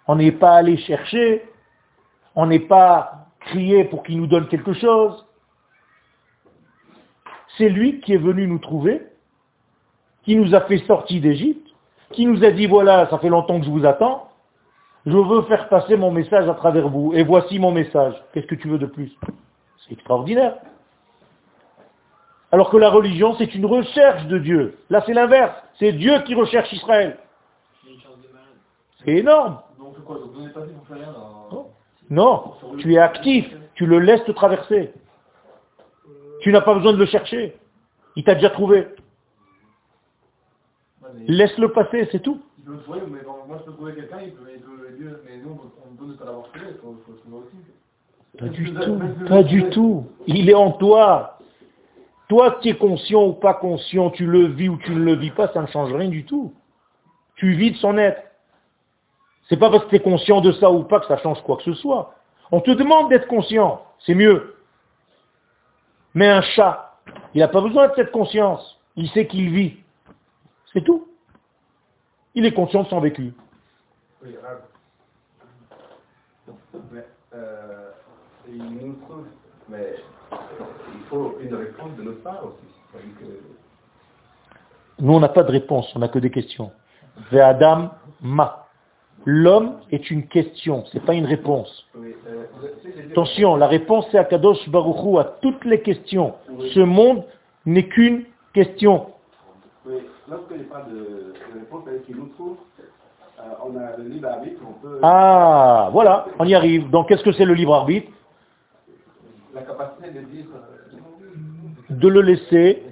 On n'est pas allé chercher, on n'est pas crié pour qu'il nous donne quelque chose. C'est lui qui est venu nous trouver, qui nous a fait sortir d'Égypte, qui nous a dit, voilà, ça fait longtemps que je vous attends, je veux faire passer mon message à travers vous, et voici mon message. Qu'est-ce que tu veux de plus? C'est extraordinaire. Alors que la religion, c'est une recherche de Dieu. Là, c'est l'inverse. C'est Dieu qui recherche Israël. C'est énorme. Donc quoi Donc vous n'êtes pas dit pour faire rien dans... Non, tu es actif, tu le laisses te traverser. Tu n'as pas besoin de le chercher. Il t'a déjà trouvé. Ouais, mais Laisse-le passer, c'est tout. Il peut me trouver, mais bon, moi je peux trouver quelqu'un, il peut, il peut Dieu, mais nous on peut ne pas l'avoir trouvé, il faut, faut le trouver aussi. Pas du tout, pas du tout. Il est en toi. Toi, tu es conscient ou pas conscient, tu le vis ou tu ne le vis pas, ça ne change rien du tout. Tu vis de son être. C'est pas parce que tu es conscient de ça ou pas que ça change quoi que ce soit. On te demande d'être conscient, c'est mieux. Mais un chat, il n'a pas besoin de cette conscience. Il sait qu'il vit. C'est tout. Il est conscient de son vécu. Oui, Rav. Mais, euh, il nous trouve, mais euh, il faut une réponse de notre part aussi. C'est-à-dire que- Nous, on n'a pas de réponse, on n'a que des questions. Ve'adam ma. L'homme est une question, c'est pas une réponse. oui, euh, Attention, la réponse c'est Akadosh Baruchou à toutes les questions. Ce monde n'est qu'une question. Oui, lorsque je parle de, de réponse, c'est qu'il nous trouve, euh, on a le libre arbitre, on peut. Ah, voilà, on y arrive. Donc qu'est-ce que c'est le libre arbitre? La capacité de dire. euh, De le laisser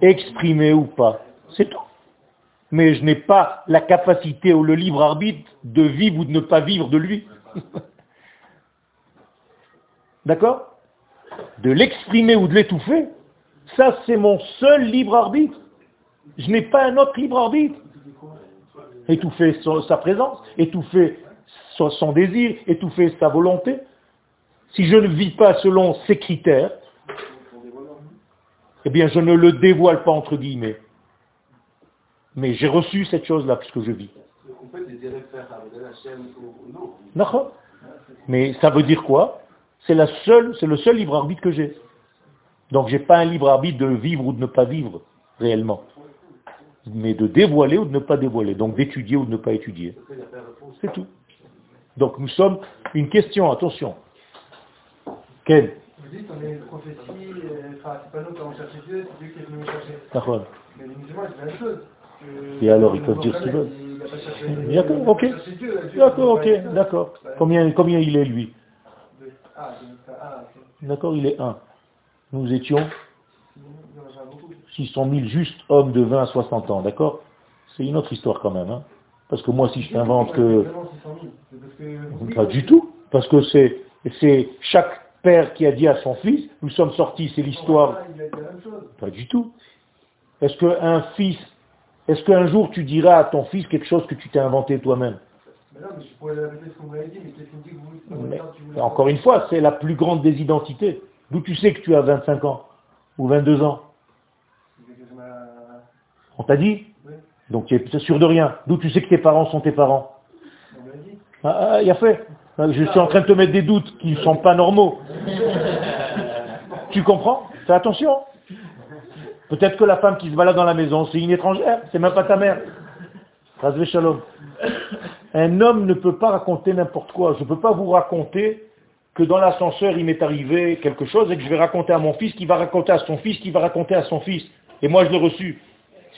exprimer ou pas. C'est tout. Mais je n'ai pas la capacité ou le libre arbitre de vivre ou de ne pas vivre de lui. D'accord? De l'exprimer ou de l'étouffer, ça c'est mon seul libre arbitre. Je n'ai pas un autre libre arbitre. Étouffer sa présence, étouffer son, désir, étouffer sa volonté. Si je ne vis pas selon ces critères, eh bien je ne le dévoile pas entre guillemets. Mais j'ai reçu cette chose-là puisque je vis. Mais ça veut dire quoi? C'est le seul libre arbitre que j'ai. Donc j'ai pas un libre arbitre de vivre ou de ne pas vivre réellement, mais de dévoiler ou de ne pas dévoiler, donc d'étudier ou de ne pas étudier. C'est tout. Donc nous sommes une question, attention. Quelle Vous dites on est une prophétie, euh, enfin c'est pas nous qui allons chercher Dieu, c'est Dieu qui est venu nous chercher. D'accord. Mais les musulmans disent la même chose. Que- Et alors, ils peuvent dire ce qu'ils veulent. cherché- D'accord, ok. cherché D'accord, ok, d'accord. Combien, combien il est lui? Ah, ah. D'accord, il est un. Nous étions Il y en a beaucoup. 600 000 juste hommes de 20 à 60 ans, d'accord? C'est une autre histoire quand même, hein Parce que moi, si je t'invente que... Vraiment 600 000. C'est parce que- Pas du tout, parce que c'est chaque père qui a dit à son fils, nous sommes sortis, c'est l'histoire. Pas du tout. Est-ce qu'un fils Est-ce qu'un jour tu diras à ton fils quelque chose que tu t'es inventé toi-même? Encore une fois, c'est la plus grande des identités. D'où tu sais que tu as 25 ans ou 22 ans On t'a dit Oui. Donc tu es sûr de rien. D'où tu sais que tes parents sont tes parents dit. Ah, ah, il a fait. Je suis en train de te mettre des doutes qui ne sont pas normaux. tu comprends? Fais attention. Peut-être que la femme qui se balade dans la maison, c'est une étrangère, c'est même pas ta mère. Shalom. Un homme ne peut pas raconter n'importe quoi. Je ne peux pas vous raconter que dans l'ascenseur, il m'est arrivé quelque chose et que je vais raconter à mon fils, qui va raconter à son fils, qui va raconter à son fils. Et moi, je l'ai reçu.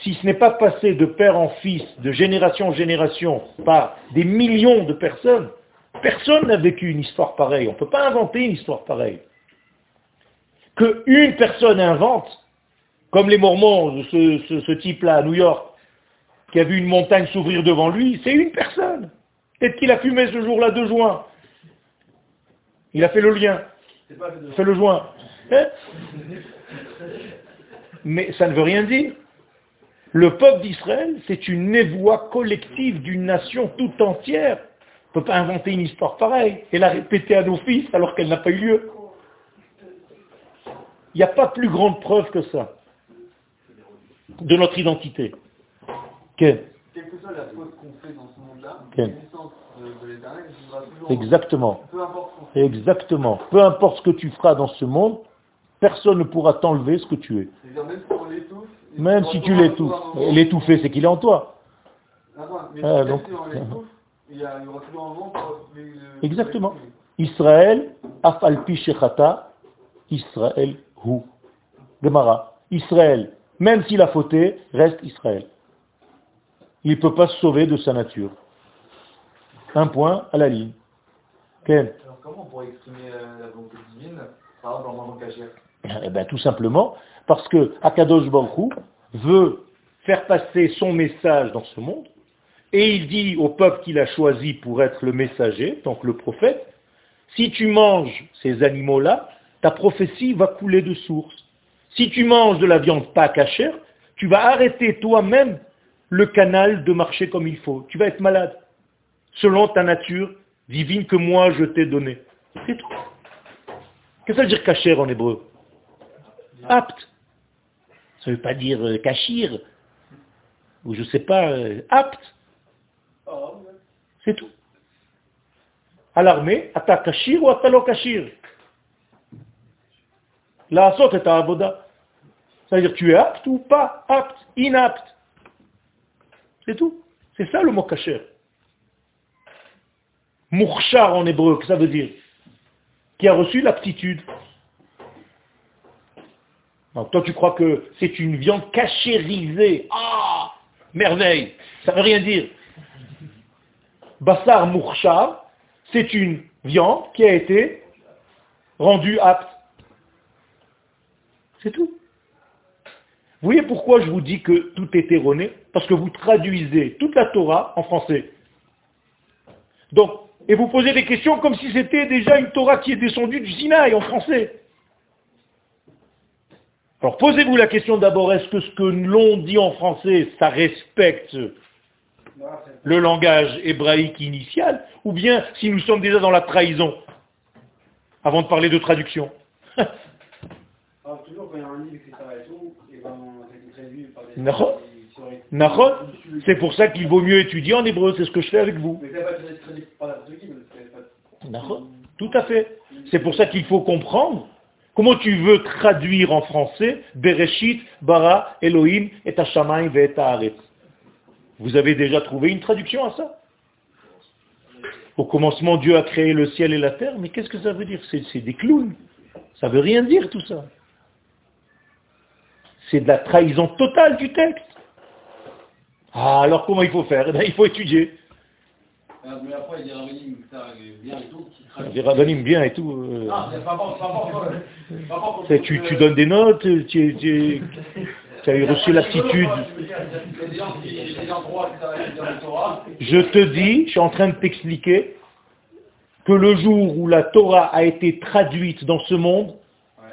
Si ce n'est pas passé de père en fils, de génération en génération, par des millions de personnes, personne n'a vécu une histoire pareille. On ne peut pas inventer une histoire pareille. Que une personne invente, comme les Mormons, ce, ce- type-là à New York, qui a vu une montagne s'ouvrir devant lui, c'est une personne. Peut-être qu'il a fumé ce jour-là de juin. Il a fait le lien. Fait le joint. Hein Mais ça ne veut rien dire. Le peuple d'Israël, c'est une névoie collective d'une nation tout entière. On ne peut pas inventer une histoire pareille et la répéter à nos fils alors qu'elle n'a pas eu lieu. Il n'y a pas plus grande preuve que ça de notre identité. Quelle que soit la faute qu'on fait dans ce monde-là, naissance de, de l'éternel toujours. Exactement. Peu importe ce. Exactement. Peu importe ce que tu feras dans ce monde, personne ne pourra t'enlever ce que tu es. C'est-à-dire même si on l'étouffe. Même si tu l'étouffes. L'étouffer, c'est qu'il est en toi. Attends, mais Ah, donc- si on il y, a- il y aura toujours un moment pour... Exactement. Israël, afalpi shechata, Israël hu. Gemara. Israël, même s'il a fauté, reste Israël. Il ne peut pas se sauver de sa nature. Un point à la ligne. Alors comment on pourrait exprimer euh, la volonté divine, par exemple en mangeant Eh ben, tout simplement parce que Akadosh Baruch veut faire passer son message dans ce monde, et il dit au peuple qu'il a choisi pour être le messager, donc le prophète, si tu manges ces animaux-là, ta prophétie va couler de source. Si tu manges de la viande pas cachère, tu vas arrêter toi-même le canal de marcher comme il faut. Tu vas être malade, selon ta nature divine que moi je t'ai donnée. C'est tout. Qu'est-ce que ça veut dire cachère en hébreu? Apte. Ça ne veut pas dire euh, cachir, ou je sais pas, euh, apte. C'est tout. À l'armée, ata kashir ou ata lo kashir? La asot est à avoda. C'est-à-dire tu es apte ou pas apte, inapte. C'est tout. C'est ça le mot kasher. Mourchar en hébreu, que ça veut dire Qui a reçu l'aptitude. Donc toi tu crois que c'est une viande cachérisée. Ah Merveille Ça veut rien dire. Bassar Mourchar, c'est une viande qui a été rendue apte. C'est tout. Vous voyez pourquoi je vous dis que tout est erroné? Parce que vous traduisez toute la Torah en français. Donc, et vous posez des questions comme si c'était déjà une Torah qui est descendue du Sinaï en français. Alors posez-vous la question d'abord, est-ce que ce que l'on dit en français, ça respecte le langage hébraïque initial, ou bien si nous sommes déjà dans la trahison, avant de parler de traduction? Alors, toujours quand il y a un livre, tout, et ben, traduit par des... C'est pour ça qu'il vaut mieux étudier en hébreu, c'est ce que je fais avec vous. Tout à fait. C'est pour ça qu'il faut comprendre comment tu veux traduire en français Bereshit, Bara, Elohim, et Hashamayim, et Haaretz. Vous avez déjà trouvé une traduction à ça? Au commencement, Dieu a créé le ciel et la terre, mais qu'est-ce que ça veut dire? C'est c'est des clowns. Ça veut rien dire tout ça. C'est de la trahison totale du texte. Ah, alors comment il faut faire? Eh bien, Il faut étudier. Ah, Mais après, il y a des ça, bien et tout. Des rabbinim bien et tout. euh, c'est pas bon, pas bon, c'est- tu, tu donnes des notes, tu, tu, tu as reçu l'aptitude. Je te dis, je suis en train de t'expliquer que le jour où la Torah a été traduite dans ce monde, Ouais.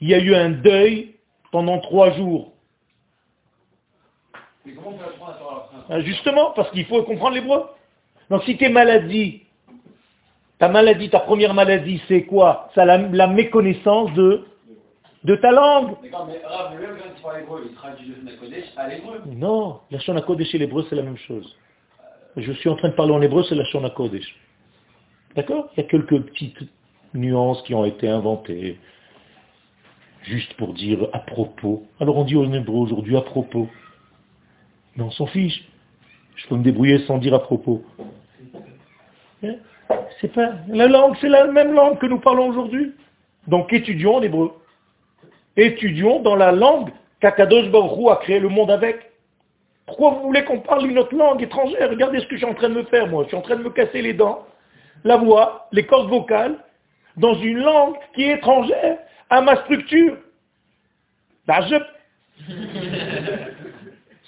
il y a eu un deuil pendant trois jours. Mais comment à Ah, Justement, parce qu'il faut comprendre l'hébreu. Donc si tes maladies, ta maladie, ta première maladie, c'est quoi? C'est la, la méconnaissance de, de ta langue. D'accord, mais Rav, le même gars qui parle hébreu, il traduit le Kodesh à l'hébreu. Non, la Shon HaKodesh et l'hébreu, c'est la même chose. Je suis en train de parler en hébreu, c'est la Shon HaKodesh. D'accord? Il y a quelques petites nuances qui ont été inventées, juste pour dire à propos. Alors on dit en hébreu aujourd'hui à propos. Mais on s'en fiche. Je peux me débrouiller sans dire à propos. Hein C'est pas la langue, c'est la même langue que nous parlons aujourd'hui. Donc étudions en hébreu. Étudions dans la langue qu'Akadosh Baruch a créé le monde avec. Pourquoi vous voulez qu'on parle une autre langue étrangère? Regardez ce que je suis en train de me faire, moi. Je suis en train de me casser les dents, la voix, les cordes vocales, dans une langue qui est étrangère à ma structure. Bah, je-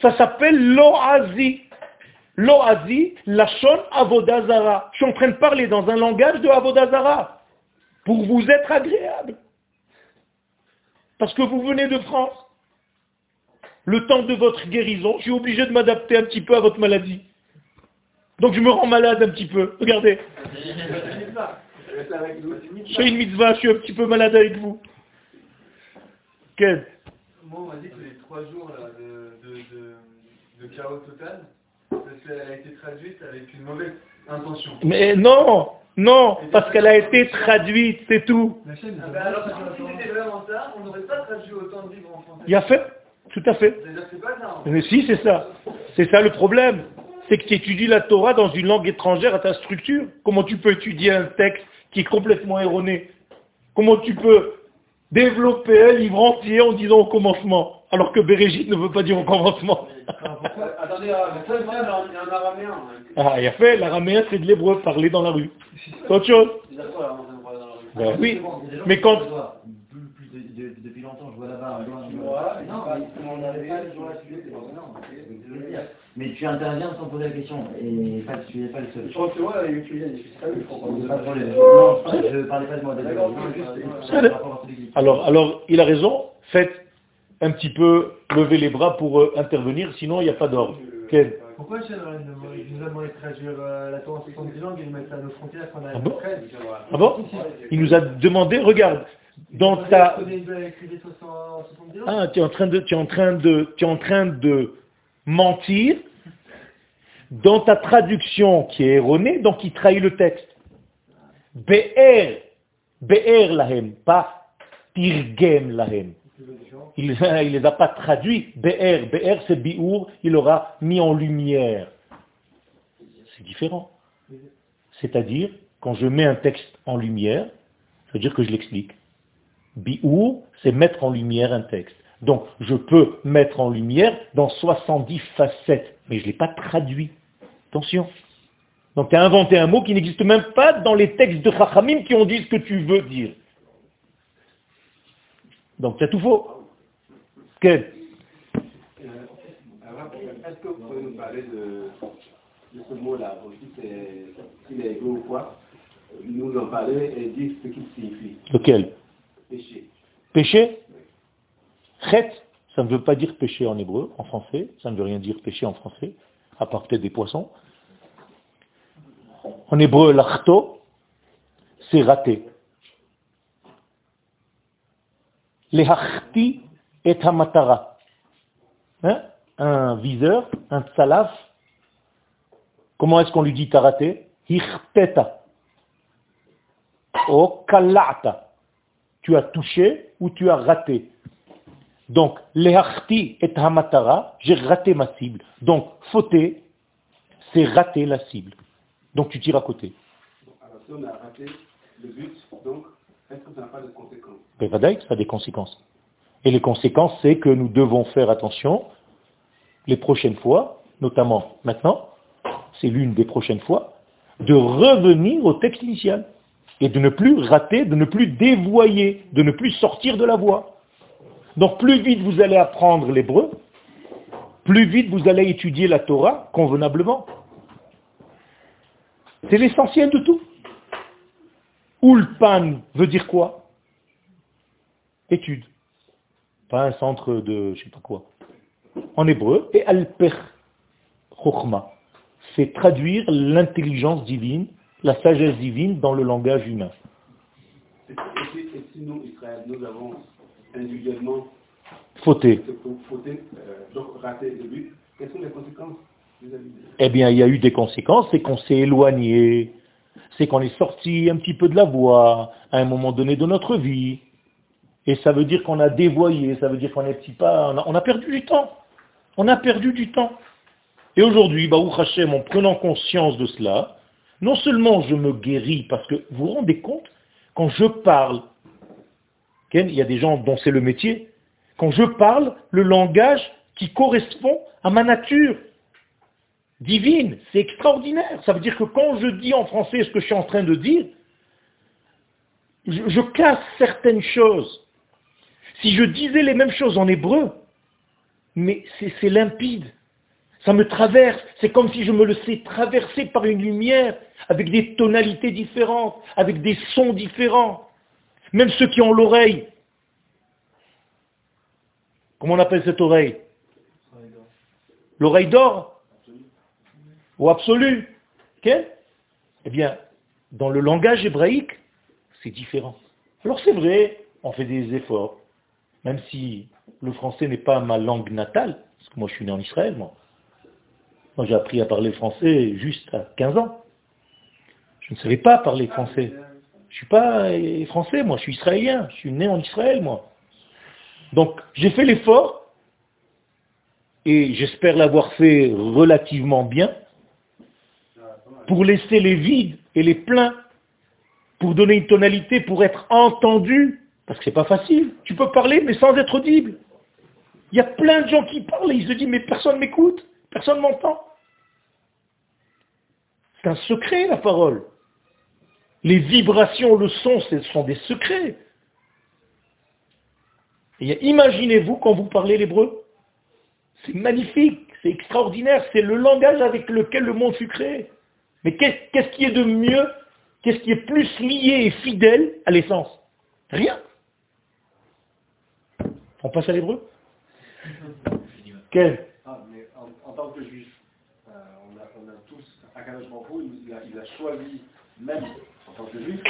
Ça s'appelle l'oazi. L'oazi, lachon avodazara. Je suis en train de parler dans un langage de avodazara. Pour vous être agréable. Parce que vous venez de France. Le temps de votre guérison, je suis obligé de m'adapter un petit peu à votre maladie. Donc je me rends malade un petit peu. Regardez, je fais une mitzvah, je suis un petit peu malade avec vous. Quel Moi, que total, parce qu'elle a été traduite avec une mauvaise intention. Mais non, non, parce qu'elle a été traduite, c'est tout. Ah alors, si c'était vraiment ça, on n'aurait pas traduit autant de livres en français. Il a fait, tout à fait. Pas ça. Mais si, c'est ça. C'est ça le problème. C'est que tu étudies la Torah dans une langue étrangère à ta structure. Comment tu peux étudier un texte qui est complètement erroné? Comment tu peux développer un livre entier en disant au commencement, alors que Bérégite ne veut pas dire au commencement Euh, Attendez, il a un araméen. hein. Ah, il a fait, l'araméen c'est de l'hébreu, parler dans la rue. C'est autre chose. La. Ben oui, mais quand... Depuis longtemps, je vois là-bas il mais tu interviens sans poser la question, et pas, tu n'es pas le seul. Je crois que moi, je de pas. problème. Non, je parlais pas de moi, Alors, alors, il a raison, faites un petit peu lever les bras pour euh, intervenir, sinon il n'y a pas d'ordre. Ken Pourquoi nous a demandé de traduire euh, la Torah en 70 langues et de mettre à nos frontières quand on a Ah bon 13 Ah bon Il nous a demandé, regarde, dans ta... On a écrit des 70 langues Ah, tu es en train de, tu es en train de, tu es en train de mentir dans ta traduction qui est erronée, donc il trahit le texte. Be'er, be'er lahem, pas tirgem lahem. Il ne les a pas traduits. Be'er, be'er c'est bi'ur, il aura mis en lumière. C'est différent. C'est-à-dire, quand je mets un texte en lumière, ça veut dire que je l'explique. Bi'ur, c'est mettre en lumière un texte. Donc, je peux mettre en lumière dans 70 facettes, mais je ne l'ai pas traduit. Attention. Donc, tu as inventé un mot qui n'existe même pas dans les textes de Chachamim qui ont dit ce que tu veux dire. Donc, tu as tout faux. Quel Euh, Est-ce que vous pouvez nous parler de, de ce mot-là? C'est- s'il est hébreu ou quoi Nous en parler et dire ce qu'il signifie. Lequel? Péché. Péché? Chet, ça ne veut pas dire péché en hébreu, en français. Ça ne veut rien dire péché en français, à part peut-être des poissons. En hébreu, l'achto, c'est raté. Lehachti et hamatara. Un viseur, un tsalaf, comment est-ce qu'on lui dit t'as raté Hirteta. O kalata. Tu as touché ou tu as raté. Donc, lehachti et hamatara, j'ai raté ma cible. Donc, fauter, c'est rater la cible. Donc, tu tires à côté. Est-ce que ça n'a pas de conséquences? Ça a des conséquences. Et les conséquences, c'est que nous devons faire attention les prochaines fois, notamment maintenant, c'est l'une des prochaines fois, de revenir au texte initial et de ne plus rater, de ne plus dévoyer, de ne plus sortir de la voie. Donc plus vite vous allez apprendre l'hébreu, plus vite vous allez étudier la Torah convenablement. C'est l'essentiel de tout. Ulpan veut dire quoi? Étude. Pas un centre de je sais pas quoi. en hébreu, et alper chokhma. C'est traduire l'intelligence divine, la sagesse divine dans le langage humain. Et et si nous, Israël, nous avons individuellement Fauté. quelles sont les conséquences Eh bien, il y a eu des conséquences, c'est qu'on s'est éloigné, c'est qu'on est sorti un petit peu de la voie à un moment donné de notre vie. Et ça veut dire qu'on a dévoyé, ça veut dire qu'on petit pas, on a, perdu du temps. On a perdu du temps. Et aujourd'hui, Baruch Hashem, en prenant conscience de cela, non seulement je me guéris, parce que vous vous rendez compte, quand je parle, il y a des gens dont c'est le métier, quand je parle le langage qui correspond à ma nature divine, c'est extraordinaire. Ça veut dire que quand je dis en français ce que je suis en train de dire, je, casse certaines choses. Si je disais les mêmes choses en hébreu, mais c'est c'est limpide. Ça me traverse. C'est comme si je me laissais traverser par une lumière avec des tonalités différentes, avec des sons différents. Même ceux qui ont l'oreille. Comment on appelle cette oreille? L'oreille d'or? Ou absolue Ok? Eh bien, dans le langage hébraïque, c'est différent. Alors c'est vrai, on fait des efforts, même si le français n'est pas ma langue natale, parce que moi je suis né en Israël, moi. Moi j'ai appris à parler français juste à 15 ans. Je ne savais pas parler français. Je suis pas français, moi, je suis israélien. Je suis né en Israël, moi. Donc, j'ai fait l'effort, et j'espère l'avoir fait relativement bien, pour laisser les vides et les pleins, pour donner une tonalité, pour être entendu, parce que c'est pas facile. Tu peux parler, mais sans être audible. Il y a plein de gens qui parlent et ils se disent, mais personne m'écoute, personne m'entend. C'est un secret, la parole. Les vibrations, le son, ce sont des secrets. Et imaginez-vous quand vous parlez l'hébreu. C'est magnifique, c'est extraordinaire, c'est le langage avec lequel le monde fut créé. Mais qu'est- qu'est-ce qui est de mieux, qu'est-ce qui est plus lié et fidèle à l'essence? Rien. On passe à l'hébreu? Quel? Ah, mais en, en tant que juif, euh, on, a, on a tous, Akadosh il a, il a choisi, même en tant que juif,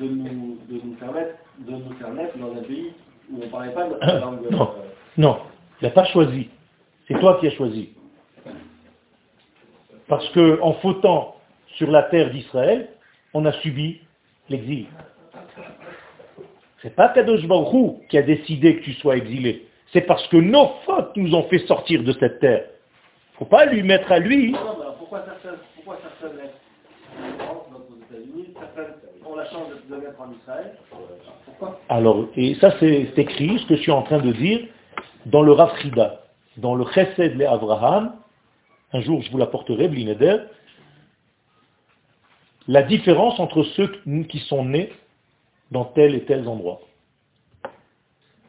de nous, de nous permettre, de nous faire naître dans un pays où on ne parlait pas notre langue. Non, euh, non, il n'a pas choisi. C'est toi qui as choisi. Parce que en fautant sur la terre d'Israël, on a subi l'exil. C'est pas Kadosh Baruch Hu qui a décidé que tu sois exilé. C'est parce que nos fautes nous ont fait sortir de cette terre. faut pas lui mettre à lui. Non, alors pourquoi certaines, pourquoi États-Unis, certaines ont la chance de, naître en Israël Pourquoi? Alors, et ça c'est écrit, ce que je suis en train de dire, dans le Rafrida, dans le Chesed le Abraham, un jour je vous l'apporterai, Blineder, la différence entre ceux qui sont nés dans tel et tel endroit.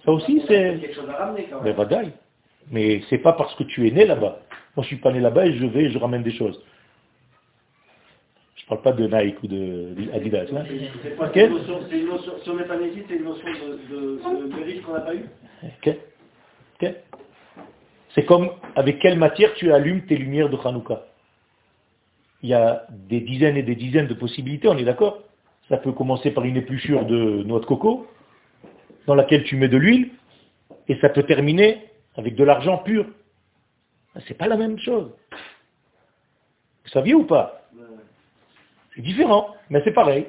Ça aussi c'est... quelque chose à ramener quand Ben, même. vadaï. Mais c'est pas parce que tu es né là-bas. Moi je suis pas né là-bas et je vais et je ramène des choses. Je parle pas de Nike ou de Adidas. hein. C'est quoi, Ok. c'est une notion, c'est une notion, si on n'est pas né ici, c'est une notion de, de, de mérite qu'on n'a pas eu Ok. Ok. C'est comme avec quelle matière tu allumes tes lumières de Hanouka? Il y a des dizaines et des dizaines de possibilités, on est d'accord Ça peut commencer par une épluchure de noix de coco, dans laquelle tu mets de l'huile, et ça peut terminer avec de l'argent pur. C'est pas la même chose. Vous saviez ou pas? C'est différent, mais c'est pareil.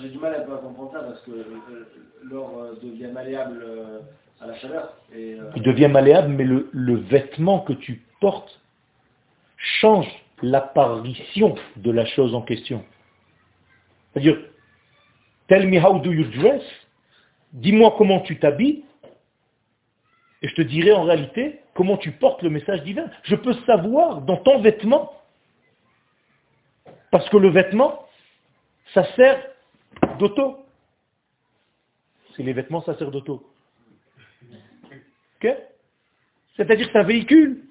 J'ai du mal à comprendre ça parce que euh, l'or euh, devient malléable euh, à la chaleur. Et, Il devient malléable, mais le, le vêtement que tu portes change l'apparition de la chose en question. C'est-à-dire, tell me how do you dress, dis-moi comment tu t'habilles, et je te dirai en réalité comment tu portes le message divin. Je peux savoir dans ton vêtement, parce que le vêtement, ça sert d'auto. C'est les vêtements, ça sert d'auto. Ok? C'est-à-dire que c'est un véhicule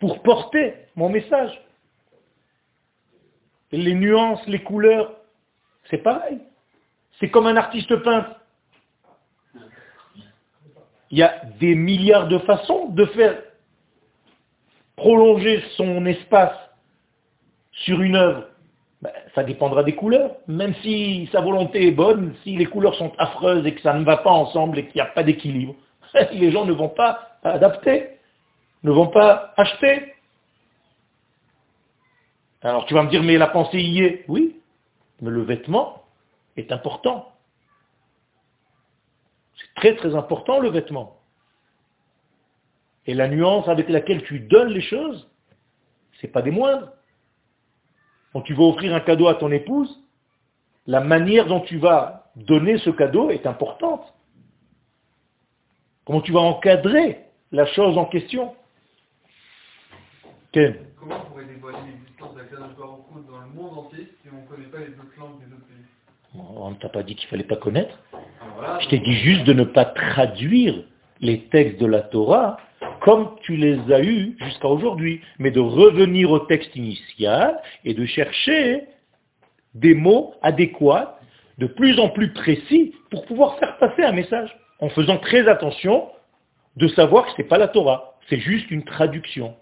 pour porter mon message. Les nuances, les couleurs, c'est pareil. C'est comme un artiste peintre. Il y a des milliards de façons de faire prolonger son espace sur une œuvre, ben, ça dépendra des couleurs. Même si sa volonté est bonne, si les couleurs sont affreuses et que ça ne va pas ensemble et qu'il n'y a pas d'équilibre, les gens ne vont pas adapter, ne vont pas acheter. Alors tu vas me dire, mais la pensée y est. Oui, mais le vêtement est important. C'est très très important le vêtement. Et la nuance avec laquelle tu donnes les choses, c'est pas des moindres. Quand tu vas offrir un cadeau à ton épouse, la manière dont tu vas donner ce cadeau est importante. Comment tu vas encadrer la chose en question? Comment on pourrait dévoiler l'existence de la classe dans le monde entier si on ne connaît pas les autres langues des autres pays? On ne t'a pas dit qu'il ne fallait pas connaître. Je t'ai dit juste de ne pas traduire les textes de la Torah comme tu les as eus jusqu'à aujourd'hui, mais de revenir au texte initial et de chercher des mots adéquats, de plus en plus précis, pour pouvoir faire passer un message, en faisant très attention de savoir que ce n'est pas la Torah, c'est juste une traduction.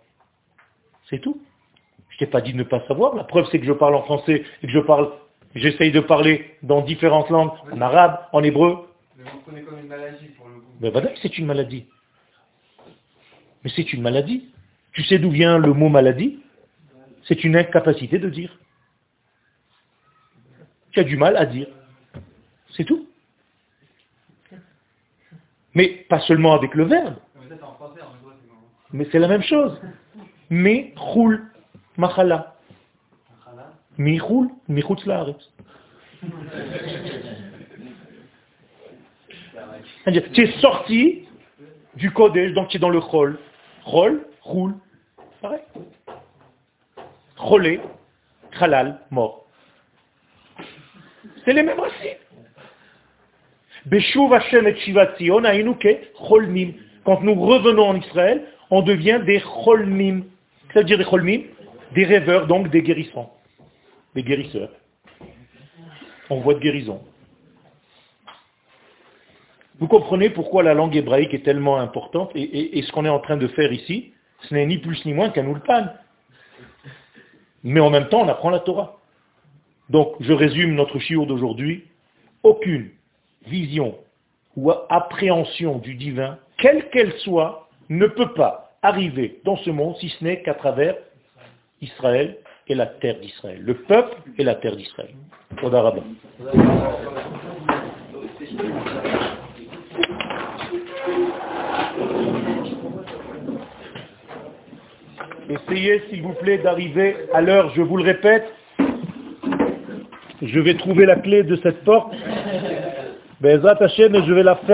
C'est tout. Je t'ai pas dit de ne pas savoir, la preuve c'est que je parle en français et que je parle, j'essaye de parler dans différentes langues, en arabe, en hébreu. Mais vous prenez comme une maladie pour le coup. Mais voilà, c'est une maladie. Mais c'est une maladie. Tu sais d'où vient le mot maladie? C'est une incapacité de dire. Tu as du mal à dire. C'est tout. Mais pas seulement avec le verbe. Mais c'est la même chose. Roule, machala. Mi roule, mi Tu es sorti du Kodesh, donc tu es dans le rôle. Rôle, roule, pareil. Rolé, halal, mort. C'est les mêmes racines. Quand nous revenons en Israël, on devient des cholmim. Ça veut dire des cholmim Des rêveurs, donc des guérissants. Des guérisseurs. On voit de guérison. Vous comprenez pourquoi la langue hébraïque est tellement importante et, ce qu'on est en train de faire ici, ce n'est ni plus ni moins qu'un ulpan. Mais en même temps, on apprend la Torah. Donc, je résume notre chiour d'aujourd'hui. Aucune vision ou appréhension du divin, quelle qu'elle soit, ne peut pas arriver dans ce monde si ce n'est qu'à travers Israël et la terre d'Israël. Le peuple et la terre d'Israël. Essayez, s'il vous plaît, d'arriver à l'heure, je vous le répète. Je vais trouver la clé de cette porte. Ben, je vais la faire.